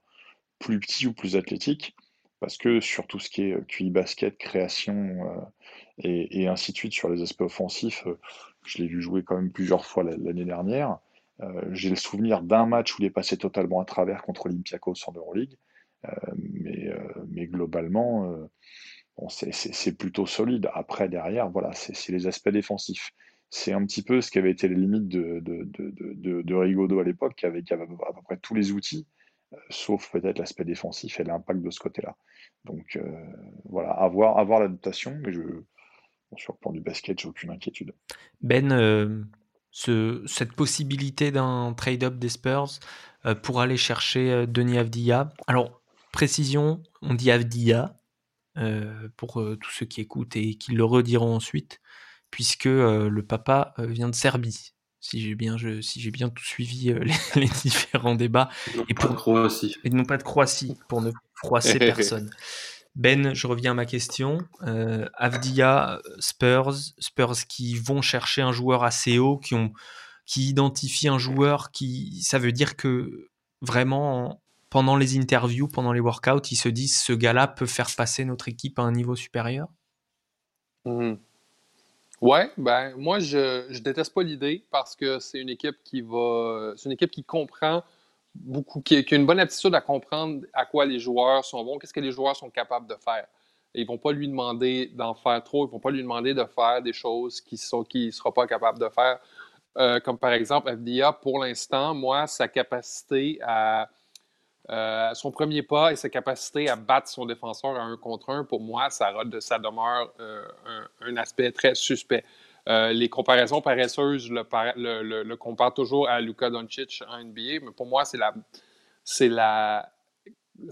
plus petits ou plus athlétiques. Parce que sur tout ce qui est QI basket, création euh, et, ainsi de suite, sur les aspects offensifs, euh, je l'ai vu jouer quand même plusieurs fois l'année dernière. J'ai le souvenir d'un match où il est passé totalement à travers contre Olympiakos en Euroleague. Mais, mais globalement, c'est plutôt solide. Après, derrière, voilà, c'est les aspects défensifs. C'est un petit peu ce qui avait été les limites de, de, Rigaudot à l'époque, qui avait, à peu près tous les outils, euh, sauf peut-être l'aspect défensif et l'impact de ce côté-là. Donc euh, voilà, avoir, avoir l'adaptation, mais je, sur le plan du basket, j'ai aucune inquiétude. Ben, euh, ce, cette possibilité d'un trade-up des Spurs pour aller chercher Denis Avdia. Alors, précision, on dit Avdia, euh, pour euh, tous ceux qui écoutent et qui le rediront ensuite, puisque euh, le papa vient de Serbie. Si j'ai bien, je, si j'ai bien tout suivi les, différents débats. et pour, de Croatie. Et non pas de Croatie, pour ne froisser personne. Ben, je reviens à ma question. Avdia, Spurs, Spurs qui vont chercher un joueur assez haut, qui ont, qui identifient un joueur qui, ça veut dire que vraiment pendant les interviews, pendant les workouts, ils se disent ce gars-là peut faire passer notre équipe à un niveau supérieur? Mmh. Ouais, ben moi je, je déteste pas l'idée parce que c'est une équipe qui va. C'est une équipe qui comprend beaucoup, qui, a une bonne aptitude à comprendre à quoi les joueurs sont bons, qu'est-ce que les joueurs sont capables de faire. ils vont pas lui demander d'en faire trop, ils vont pas lui demander de faire des choses qu'il ne sera pas capable de faire. Euh, comme par exemple, FDA, pour l'instant, moi, sa capacité à euh, son premier pas et sa capacité à battre son défenseur à un contre un, pour moi, ça, ça demeure euh, un, aspect très suspect. Euh, les comparaisons paresseuses le, le, le, comparent toujours à Luka Doncic en NBA, mais pour moi, c'est la, c'est la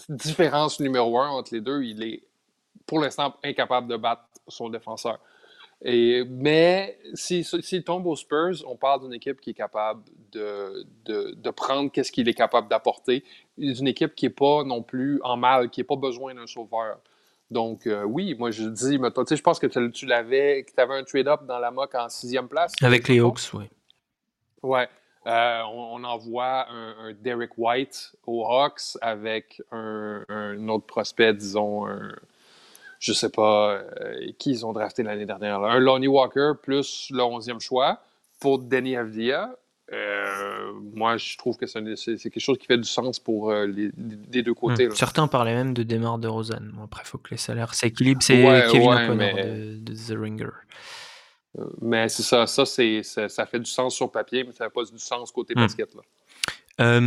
différence numéro un entre les deux. Il est pour l'instant incapable de battre son défenseur. Et, mais s'il si, tombe aux Spurs, on parle d'une équipe qui est capable de, de, de prendre qu'est-ce qu'il est capable d'apporter. Une équipe qui n'est pas non plus en mal, qui n'a pas besoin d'un sauveur. Donc, euh, oui, moi, je dis, sais, je pense que tu, l'avais, que tu avais un trade-up dans la mock en sixième place. Avec les Hawks, oui. Ouais. Euh, on, envoie un, Derek White aux Hawks avec un, un autre prospect, disons, un, je sais pas euh, qui ils ont drafté l'année dernière. Un Lonnie Walker plus le 11e choix pour Denny Avdia. Euh, moi, je trouve que c'est quelque chose qui fait du sens pour euh, les, deux côtés. Hmm. Certains parlaient même de Demar de Rosanne. après, il faut que les salaires s'équilibrent. C'est Kevin O'Connor de, The Ringer. Mais c'est ça, ça, ça, fait du sens sur papier, mais ça n'a pas du sens côté hmm. basket. Là.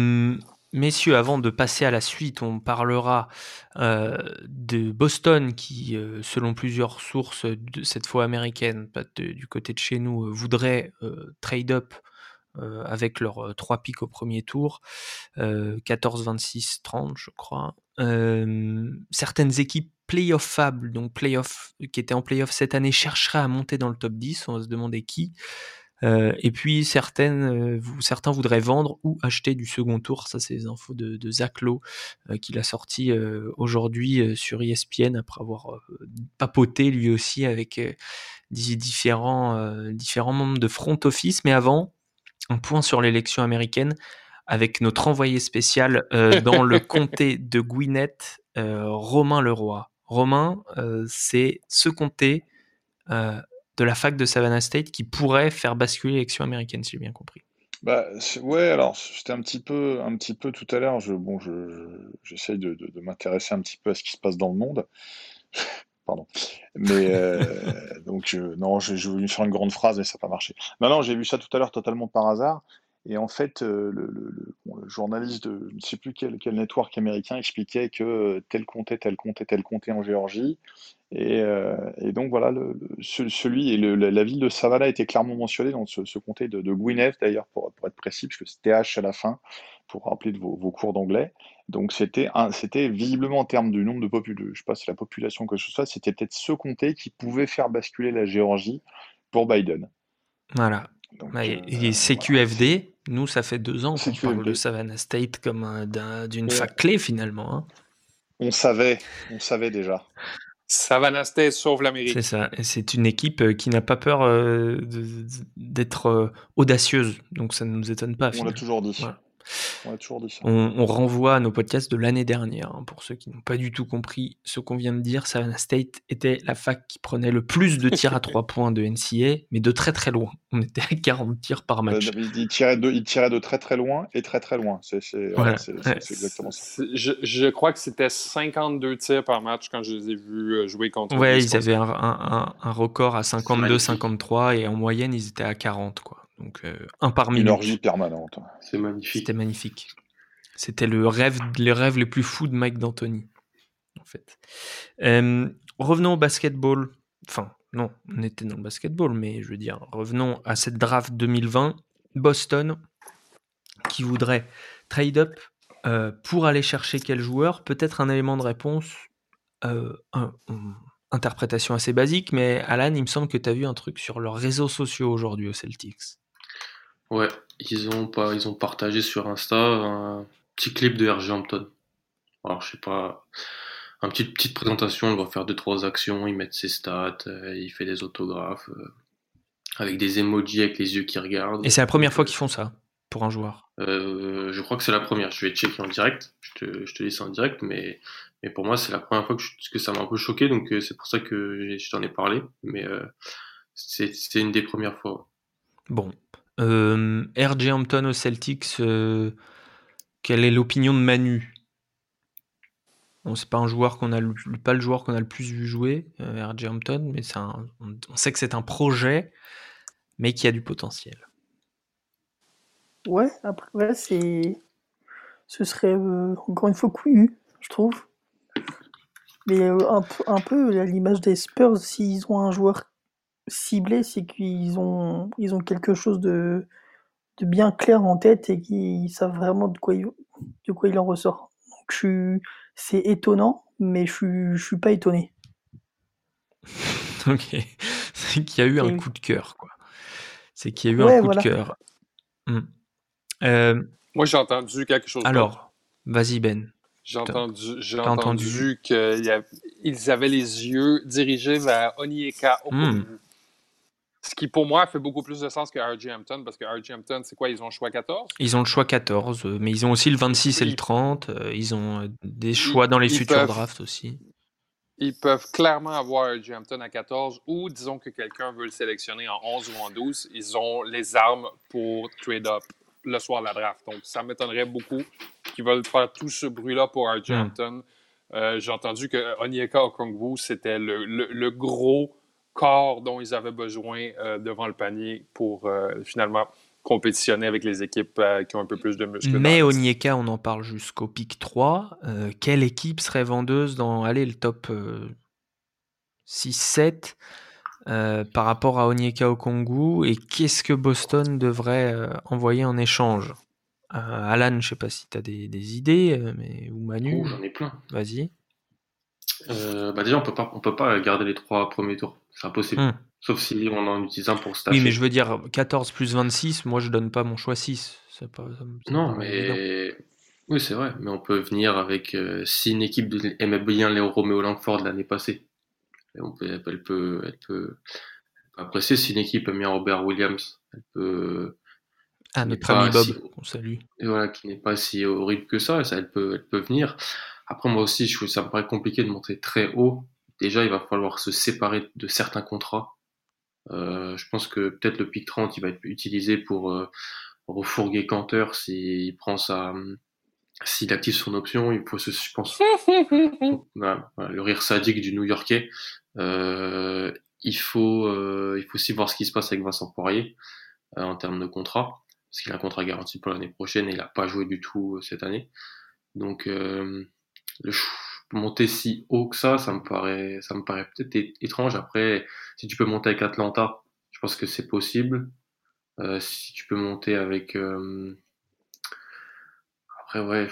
Messieurs, avant de passer à la suite, on parlera euh, de Boston qui, euh, selon plusieurs sources, de, cette fois américaines, pas du côté de chez nous, euh, voudrait trade up avec leurs trois pics au premier tour, 14, 26, 30 je crois. certaines équipes playoff fable, donc playoff, qui étaient en playoff cette année, chercheraient à monter dans le top 10, on va se demander qui. Euh, et puis certaines, euh, certains voudraient vendre ou acheter du second tour. Ça, c'est les infos de, de Zach Lowe euh, qu'il a sorti aujourd'hui sur ESPN après avoir papoté lui aussi avec différents, différents membres de front office. Mais avant, un point sur l'élection américaine avec notre envoyé spécial dans le comté de Gwinnett, Romain Leroy. Romain, c'est ce comté de la fac de Savannah State qui pourrait faire basculer l'élection américaine, si j'ai bien compris. Bah, ouais, alors c'était un petit peu, un petit peu tout à l'heure. Je, bon, je, j'essaye de, de, m'intéresser un petit peu à ce qui se passe dans le monde. Pardon. Mais euh, donc, non, j'ai voulu faire une grande phrase, mais ça n'a pas marché. Non, non, j'ai vu ça tout à l'heure totalement par hasard. Et en fait, le, le, journaliste de je ne sais plus quel, quel network américain expliquait que tel comptait, tel comptait, tel comptait en Géorgie. Et, et donc voilà, le, celui et la ville de Savannah était clairement mentionnée dans ce, ce comté de, de Gwynedd, d'ailleurs, pour, pour, être précis, puisque c'était H à la fin, pour rappeler de vos, vos cours d'anglais. Donc c'était c'était visiblement en termes du nombre de populations, je sais pas si la population que ce soit, c'était peut-être ce comté qui pouvait faire basculer la Géorgie pour Biden. Voilà. Donc, et, euh, CQFD, nous, ça fait deux ans qu'on parle de Savannah State comme d'une fac clé finalement. Hein. On savait, on savait déjà. Savannah State sauve l'Amérique. C'est ça. C'est une équipe euh, qui n'a pas peur euh, d'être audacieuse, donc ça ne nous étonne pas. On l'a toujours dit. On, toujours dit ça. On, renvoie à nos podcasts de l'année dernière. Hein, pour ceux qui n'ont pas du tout compris ce qu'on vient de dire, Savannah State était la fac qui prenait le plus de tirs à 3 points de NCA, mais de très très loin. On était à 40 tirs par match. Euh, il, tirait de, il tirait de très très loin et très très loin. C'est exactement ça. Je, je, crois que c'était 52 tirs par match quand je les ai vus euh, jouer contre Ouais, ils avaient un, un, un, record à 52-53 et en moyenne, ils étaient à 40. quoi. Donc euh, un par minute. Une orgie permanente. C'est magnifique. C'était magnifique. C'était le rêve, les rêves les plus fous de Mike D'Antoni, en fait. Euh, revenons au basketball. Enfin, non, on était dans le basketball, mais je veux dire, revenons à cette draft 2020. Boston, qui voudrait trade up euh, pour aller chercher quel joueur Peut-être un élément de réponse, euh, interprétation assez basique, mais Alan, il me semble que tu as vu un truc sur leurs réseaux sociaux aujourd'hui aux Celtics. Ouais, ils ont, pas, ils ont partagé sur Insta un petit clip de RG Hampton. Alors, je sais pas, une petite, petite présentation, il va faire deux, trois actions, il met ses stats, euh, il fait des autographes, euh, avec des emojis avec les yeux qui regardent. Et c'est la première fois qu'ils font ça, pour un joueur? Euh, Je crois que c'est la première. Je vais checker en direct, je te, je te ça en direct, mais, mais pour moi, c'est la première fois que, que ça m'a un peu choqué, donc c'est pour ça que je t'en ai parlé, mais c'est une des premières fois. Bon, euh, RJ Hampton aux Celtics, euh, quelle est l'opinion de Manu? Bon, c'est pas le, joueur qu'on a le plus vu jouer, euh, RJ Hampton, mais on, sait que c'est un projet, mais qui a du potentiel. Ouais, après c'est, ce serait encore une fois couillu, je trouve. Mais un, un peu à l'image des Spurs, s'ils ont un joueur ciblé, c'est qu'ils ont, ils ont quelque chose de, de bien clair en tête et qu'ils savent vraiment de quoi il, de quoi il en ressort. Donc je c'est étonnant, mais je suis, je suis pas étonné. ok, c'est qu'il y a eu un coup de cœur, quoi. C'est qu'il y a eu un coup de cœur. Hmm. Euh, Moi, j'ai entendu quelque chose. Alors, vas-y Ben. J'ai entendu, j'ai entendu, qu'ils avaient les yeux dirigés vers Onyeka hmm. Ce qui, pour moi, fait beaucoup plus de sens que RG Hampton, parce que RG Hampton, c'est quoi? Ils ont le choix 14 Ils ont le choix 14, euh, mais ils ont aussi le 26 et le 30. Euh, ils ont euh, des choix dans les futurs drafts aussi. Ils peuvent clairement avoir RG Hampton à 14, ou disons que quelqu'un veut le sélectionner en 11 ou en 12. Ils ont les armes pour trade up le soir de la draft. Donc, ça m'étonnerait beaucoup qu'ils veulent faire tout ce bruit-là pour RG hmm. Hampton. J'ai entendu que Onyeka Okongwu, c'était le, le gros corps dont ils avaient besoin euh, devant le panier pour euh, finalement compétitionner avec les équipes euh, qui ont un peu plus de muscles. Mais Onyeka, on en parle jusqu'au pic 3. quelle équipe serait vendeuse dans allez, le top 6-7 par rapport à Onyeka au Congo Et qu'est-ce que Boston devrait envoyer en échange? Alan, je sais pas si tu as des, idées, mais, ou Manu. Oh, j'en ai plein. Vas-y. bah déjà, on peut pas, on peut pas garder les trois premiers tours. C'est impossible. Hmm. Sauf si on en utilise un pour stacher. Oui, mais je veux dire, 14 plus 26, moi je donne pas mon choix 6. Pas, non, mais. Oui, c'est vrai, mais on peut venir avec. Euh, si une équipe aimait bien Léo Romeo Langford l'année passée, on peut, elle, peut, elle, peut, apprécier. Si une équipe aime bien Robert Williams, elle peut. Ah, notre ami Bob, on salue. Et voilà, qui n'est pas si horrible que ça, ça elle, peut, elle peut venir. Après, moi aussi, je trouve ça me paraît compliqué de monter très haut déjà, il va falloir se séparer de certains contrats. Euh, je pense que peut-être le pic 30, il va être utilisé pour euh, refourguer Cantor s'il prend sa, s'il active son option. Il faut se, je pense, le rire sadique du New-Yorkais. Euh, il faut, il faut aussi voir ce qui se passe avec Vincent Poirier en termes de contrat. parce qu'il a un contrat garanti pour l'année prochaine et il n'a pas joué du tout cette année. Donc, le monter si haut que ça, ça me paraît, ça me paraît peut-être étrange. Après, si tu peux monter avec Atlanta, je pense que c'est possible. Euh, si tu peux monter avec, euh... après ouais,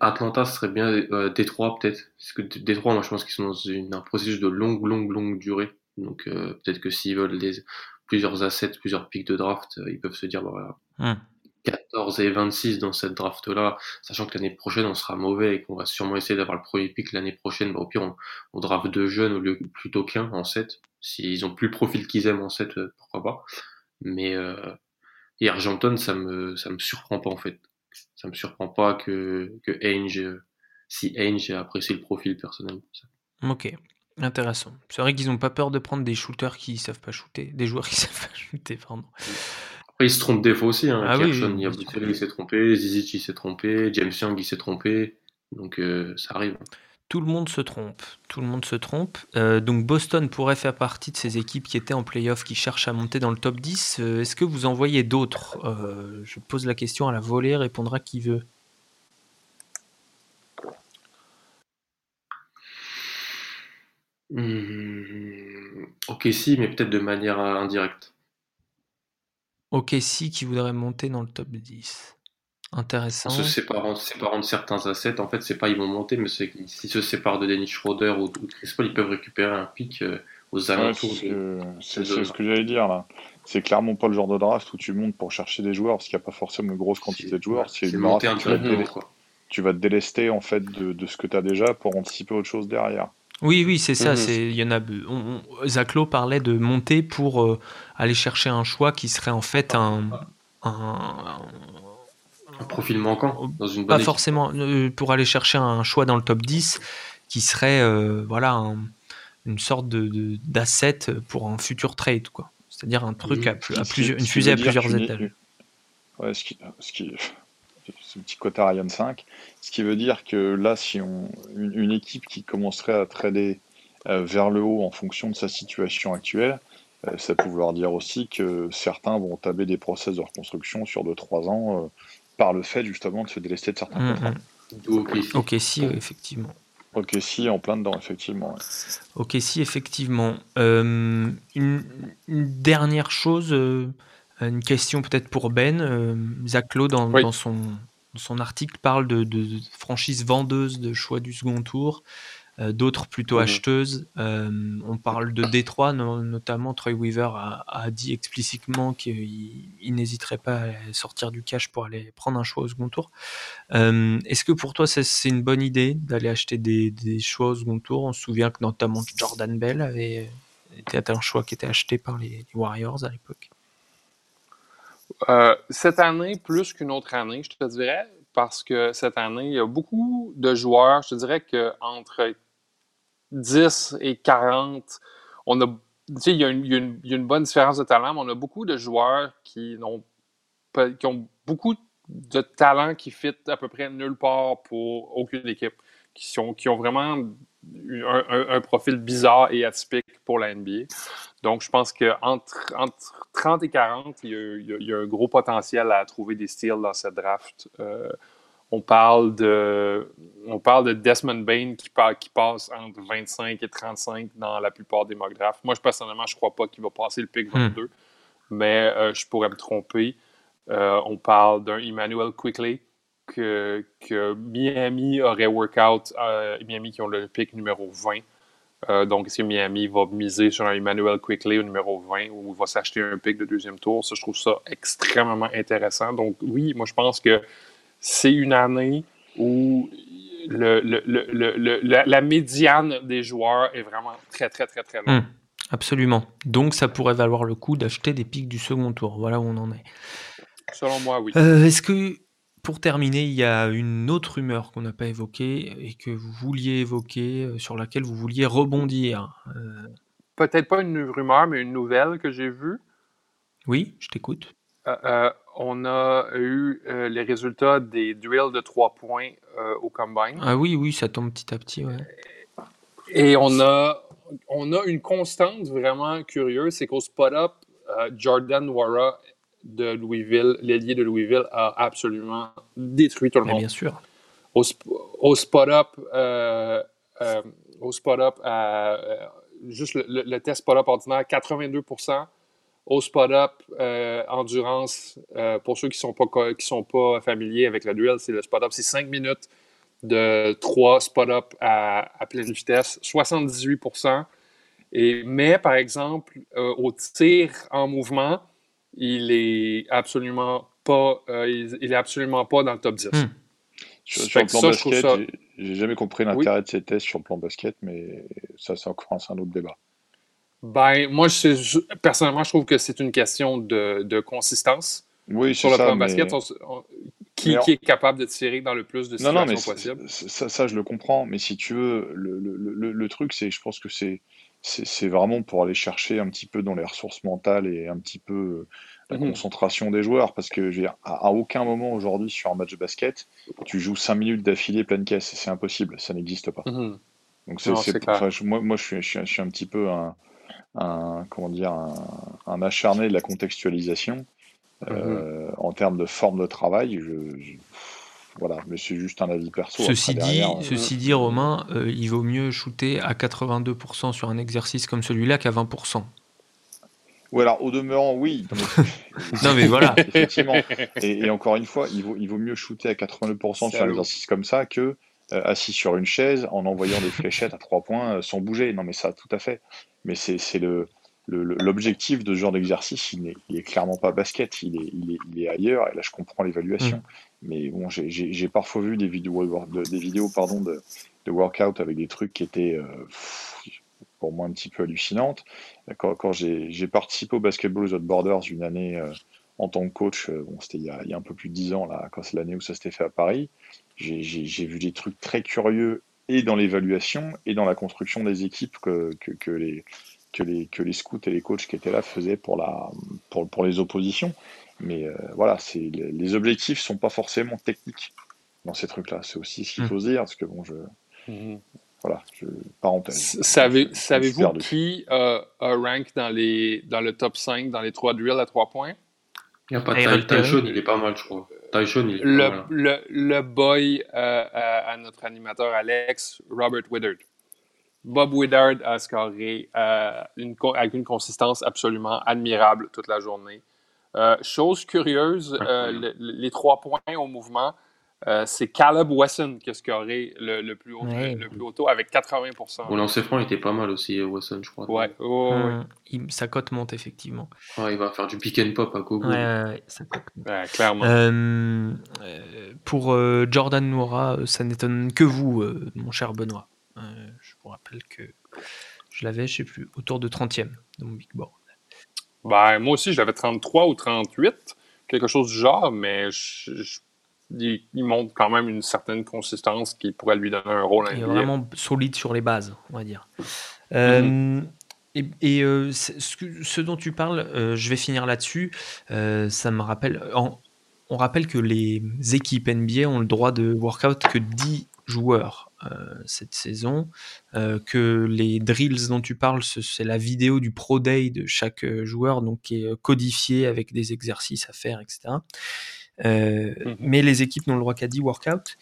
Atlanta serait bien. Euh, Détroit peut-être. Parce que Détroit, moi je pense qu'ils sont dans un processus de longue, longue, longue durée. Donc euh, peut-être que s'ils veulent des, plusieurs assets, plusieurs pics de draft, euh, ils peuvent se dire bah, voilà. Hum. 14 et 26 dans cette draft-là, sachant que l'année prochaine on sera mauvais et qu'on va sûrement essayer d'avoir le premier pick l'année prochaine, bah, au pire on, on draft deux jeunes au lieu plutôt qu'un en 7. S'ils ont plus le profil qu'ils aiment en 7, euh, pourquoi pas. Mais euh, et Argenton, ça me ça me surprend pas en fait. Ça me surprend pas que que Ainge, euh, si Ainge apprécie le profil personnellement. Ok, intéressant. C'est vrai qu'ils ont pas peur de prendre des shooters qui savent pas shooter, des joueurs qui savent pas shooter, pardon. Après, ils se trompent des fois aussi. Hein. Ah oui, il, s'est trompé, Zizic il s'est trompé, James Young il s'est trompé. Donc euh, ça arrive. Tout le monde se trompe. Tout le monde se trompe. Euh, donc Boston pourrait faire partie de ces équipes qui étaient en playoff, qui cherchent à monter dans le top 10. Euh, est-ce que vous en voyez d'autres? Je pose la question à la volée, répondra qui veut. Mmh, ok, si, mais peut-être de manière indirecte. Ok, si, qui voudrait monter dans le top 10. Intéressant. Se séparant, séparant de certains assets, en fait, c'est pas ils vont monter, mais c'est s'ils se séparent de Dennis Schroeder ou de Chris Paul, ils peuvent récupérer un pic euh, aux alentours. c'est ce que j'allais dire là. C'est clairement pas le genre de draft où tu montes pour chercher des joueurs, parce qu'il n'y a pas forcément une grosse quantité de joueurs. C'est une tu vas te délester en fait de, de ce que tu as déjà pour anticiper autre chose derrière. Oui, oui, c'est ça. Mhm. C'est, il y en a. On, parlait de monter pour euh, aller chercher un choix qui serait en fait un, un, un profil manquant dans une bonne Pas forcément. Euh, pour aller chercher un choix dans le top 10 qui serait euh, voilà une sorte de, d'asset pour un futur trade, quoi. C'est-à-dire un truc à, plusieurs, une fusée à plusieurs étages. Ouais, ce qui, ce qui, ce petit quota Ryan 5, ce qui veut dire que là, si on, une, équipe qui commencerait à trader euh, vers le haut en fonction de sa situation actuelle, ça peut vouloir dire aussi que certains vont taber des process de reconstruction sur 2-3 ans par le fait justement de se délester de certains mm, contrats. Mm. Ok, si, effectivement. Ok, si, en plein dedans, effectivement. Ok, si, effectivement. Euh, une, dernière chose, euh, une question peut-être pour Ben. Euh, Zach Lowe, dans, son, son article, parle de, de, de franchise vendeuse de choix du second tour. Euh, d'autres plutôt mhm. acheteuses. Euh, on parle de Détroit, notamment Troy Weaver a, dit explicitement qu'il n'hésiterait pas à sortir du cash pour aller prendre un choix au second tour. Euh, est-ce que pour toi c'est une bonne idée d'aller acheter des, choix au second tour? On se souvient que notamment Jordan Bell avait été un choix qui était acheté par les, Warriors à l'époque. Cette année, plus qu'une autre année, je te dirais, parce que cette année, il y a beaucoup de joueurs, je te dirais qu'entre 10 et 40, on a, il y, a une, bonne différence de talent, mais on a beaucoup de joueurs qui, ont, qui ont beaucoup de talent qui fit à peu près nulle part pour aucune équipe, qui, sont, qui ont vraiment un, profil bizarre et atypique pour la NBA. Donc, je pense qu'entre entre 30 et 40, il y, a, un gros potentiel à trouver des styles dans cette draft. Euh, on parle de, on parle de Desmond Bain qui, qui, passe entre 25 et 35 dans la plupart des mock drafts. Moi, je, personnellement, je ne crois pas qu'il va passer le pick 22, hmm. mais euh, je pourrais me tromper. Euh, on parle d'un Emmanuel Quickly que, que, Miami aurait workout, euh, Miami qui ont le pick numéro 20. donc, est-ce que Miami va miser sur un Emmanuel Quickly au numéro 20 ou va s'acheter un pick de deuxième tour? Ça, je trouve ça extrêmement intéressant. Donc, oui, moi, je pense que c'est une année où la, médiane des joueurs est vraiment très, très, très, très longue. Hum, absolument. Donc, ça pourrait valoir le coup d'acheter des pics du second tour. Voilà où on en est. Selon moi, oui. Euh, est-ce que, pour terminer, il y a une autre rumeur qu'on n'a pas évoquée et que vous vouliez évoquer, euh, sur laquelle vous vouliez rebondir euh, Peut-être pas une rumeur, mais une nouvelle que j'ai vue. Oui, je t'écoute on a eu euh, les résultats des drills de trois points euh, au combine. Ah oui, oui, ça tombe petit à petit, Et on a, on a une constante vraiment curieuse, c'est qu'au spot-up, euh, Jordan Wara de Louisville, l'ailier de Louisville, a absolument détruit tout le monde. Bien sûr. Au, spot-up, euh, euh, au spot-up, juste le, test spot-up ordinaire, 82% au spot-up, endurance, pour ceux qui ne sont, pas, qui sont pas familiers avec la duel, c'est le spot-up, c'est 5 minutes de 3 spot-up à, à, pleine vitesse, 78 et, Mais, par exemple, au tir en mouvement, il est absolument pas, euh, il, est absolument pas dans le top 10. Hmm. Sur, le plan basket, j'ai jamais compris l'intérêt de ces tests sur le plan basket, mais ça, c'est encore un autre débat. Ben, moi, je, personnellement, je trouve que c'est une question de, de consistance. Oui, sur le plan basket, qui, qui, est capable de tirer dans le plus de situations non, non, mais possible. Ça, ça, je le comprends, mais si tu veux, le, le, le truc, c'est je pense que c'est c'est vraiment pour aller chercher un petit peu dans les ressources mentales et un petit peu euh, la mmh concentration des joueurs. Parce que à, à aucun moment aujourd'hui sur un match de basket, tu joues 5 minutes d'affilée pleine caisse. C'est impossible, ça n'existe pas. Mmh Donc c'est moi, moi je, suis, je, suis, un petit peu un, comment dire, un, acharné de la contextualisation. Mmh euh, en termes de forme de travail, je voilà, mais c'est juste un avis perso. Ceci, dit, euh, ceci dit, Romain, euh, il vaut mieux shooter à 82% sur un exercice comme celui-là qu'à 20%. Ou alors, au demeurant, oui. non, mais voilà. Effectivement. Et, encore une fois, il vaut, il vaut mieux shooter à 82% sur un exercice comme ça que euh, assis sur une chaise en envoyant des fléchettes à trois points sans bouger. Non, mais ça, tout à fait. Mais c'est le l'objectif de ce genre d'exercice, il n'est est clairement pas basket, il est, il, est, il est, ailleurs, et là je comprends l'évaluation. Mais bon, j'ai parfois vu des vidéos, des vidéos pardon, de, de workout avec des trucs qui étaient euh, pour moi un petit peu hallucinantes. Quand, quand j'ai participé au Basketball aux Borders une année euh, en tant que coach, euh, c'était il, y a un peu plus de 10 ans, là, quand c'est l'année où ça s'était fait à Paris, j'ai vu des trucs très curieux et dans l'évaluation et dans la construction des équipes que, que, que les, que les, que les scouts et les coachs qui étaient là faisaient pour, la, pour, pour les oppositions. Mais euh, voilà, c'est les, les, objectifs sont pas forcément techniques dans ces trucs-là. C'est aussi ce qu'il hmm. faut se dire, parce que bon, je. Hmm. Voilà, je, parenthèse. Savez, savez-vous qui euh, a rank dans, les, dans le top 5 dans les trois drills à 3 points? Il n'y a pas de Tyson, il est pas mal, je crois. Tyson, il est le, pas mal. Le, le boy euh, à, à, notre animateur Alex, Robert Widdard. Bob Widdard a scoré euh, une, avec une consistance absolument admirable toute la journée. Euh, chose curieuse, euh, les trois points au mouvement, euh, c'est Caleb Wesson qui a scoré le, plus, haut, le plus haut taux avec 80 Au lancer franc, il était pas mal aussi, Wesson, je crois. Ouais, hum, sa cote monte effectivement. il va faire du pick and pop à Gogo. Ouais, clairement. pour Jordan Noura, ça n'étonne que vous, mon cher Benoît. je vous rappelle que je l'avais, je sais plus, autour de 30e dans mon big board. Ben, moi aussi, j'avais 33 ou 38, quelque chose du genre, mais il, montre quand même une certaine consistance qui pourrait lui donner un rôle Il est vraiment solide sur les bases, on va dire. Euh, mm-hmm. Et, euh, ce, dont tu parles, euh, je vais finir là-dessus. ça me rappelle. on rappelle que les équipes NBA ont le droit de workout que 10 joueurs euh, cette saison, euh, que les drills dont tu parles, c'est la vidéo du Pro Day de chaque euh, joueur, donc qui est codifiée avec des exercices à faire, etc. Mmh mais les équipes n'ont le droit qu'à 10 workouts.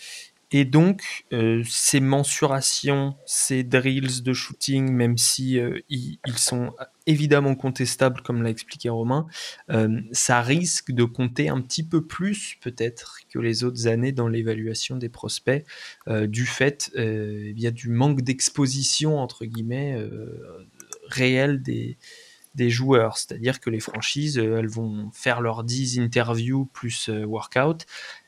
Et donc, euh, ces mensurations, ces drills de shooting, même si euh, ils, sont évidemment contestables, comme l'a expliqué Romain, euh, ça risque de compter un petit peu plus peut-être que les autres années dans l'évaluation des prospects, du fait du manque d'exposition, entre guillemets, réel des, des joueurs. C'est-à-dire que les franchises, elles vont faire leurs 10 interviews plus workout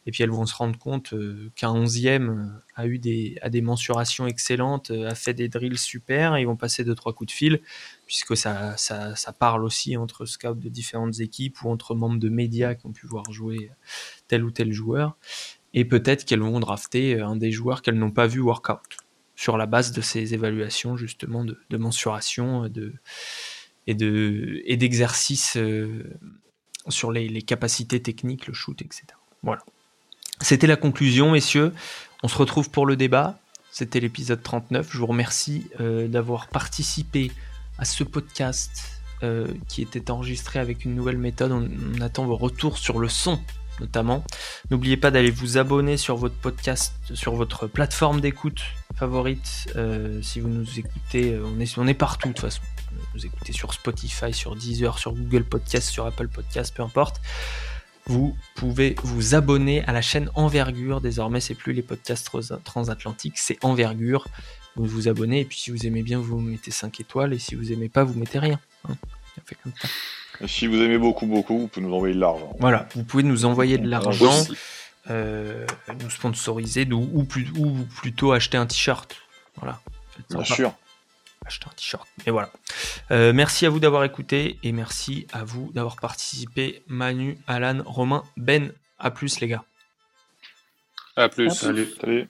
et puis elles vont se rendre compte euh, qu'un onzième euh, a eu des, a des mensurations excellentes, euh, a fait des drills super, et ils vont passer deux trois coups de fil, puisque ça, ça, ça, parle aussi entre scouts de différentes équipes ou entre membres de médias qui ont pu voir jouer tel ou tel joueur, et peut-être qu'elles vont drafter un des joueurs qu'elles n'ont pas vu workout sur la base de ces évaluations justement de, de mensuration de, et de et d'exercices sur les, les capacités techniques, le shoot, etc. Voilà. C'était la conclusion, messieurs. On se retrouve pour le débat. C'était l'épisode 39. Je vous remercie euh, d'avoir participé à ce podcast euh, qui était enregistré avec une nouvelle méthode. On, attend vos retours sur le son notamment. N'oubliez pas d'aller vous abonner sur votre podcast, sur votre plateforme d'écoute favorite. Euh, si vous nous écoutez, on est, on est partout de toute façon. Vous écoutez sur Spotify, sur Deezer, sur Google Podcast, sur Apple Podcast, peu importe. Vous pouvez vous abonner à la chaîne Envergure. Désormais, c'est plus les podcasts trans- transatlantiques, c'est Envergure. Vous vous abonnez et puis si vous aimez bien, vous mettez 5 étoiles et si vous aimez pas, vous mettez rien. hein. Fait comme ça. Et si vous aimez beaucoup, beaucoup, vous pouvez nous envoyer de l'argent. Voilà, vous pouvez nous envoyer de l'argent, Aussi. euh, nous sponsoriser ou, plus- ou plutôt acheter un t-shirt. Voilà. Faites Bien sympa. sûr. Acheter un t-shirt. Et voilà. Euh, merci à vous d'avoir écouté et merci à vous d'avoir participé. Manu, Alan, Romain, Ben. À plus les gars. À plus. Salut. Salut.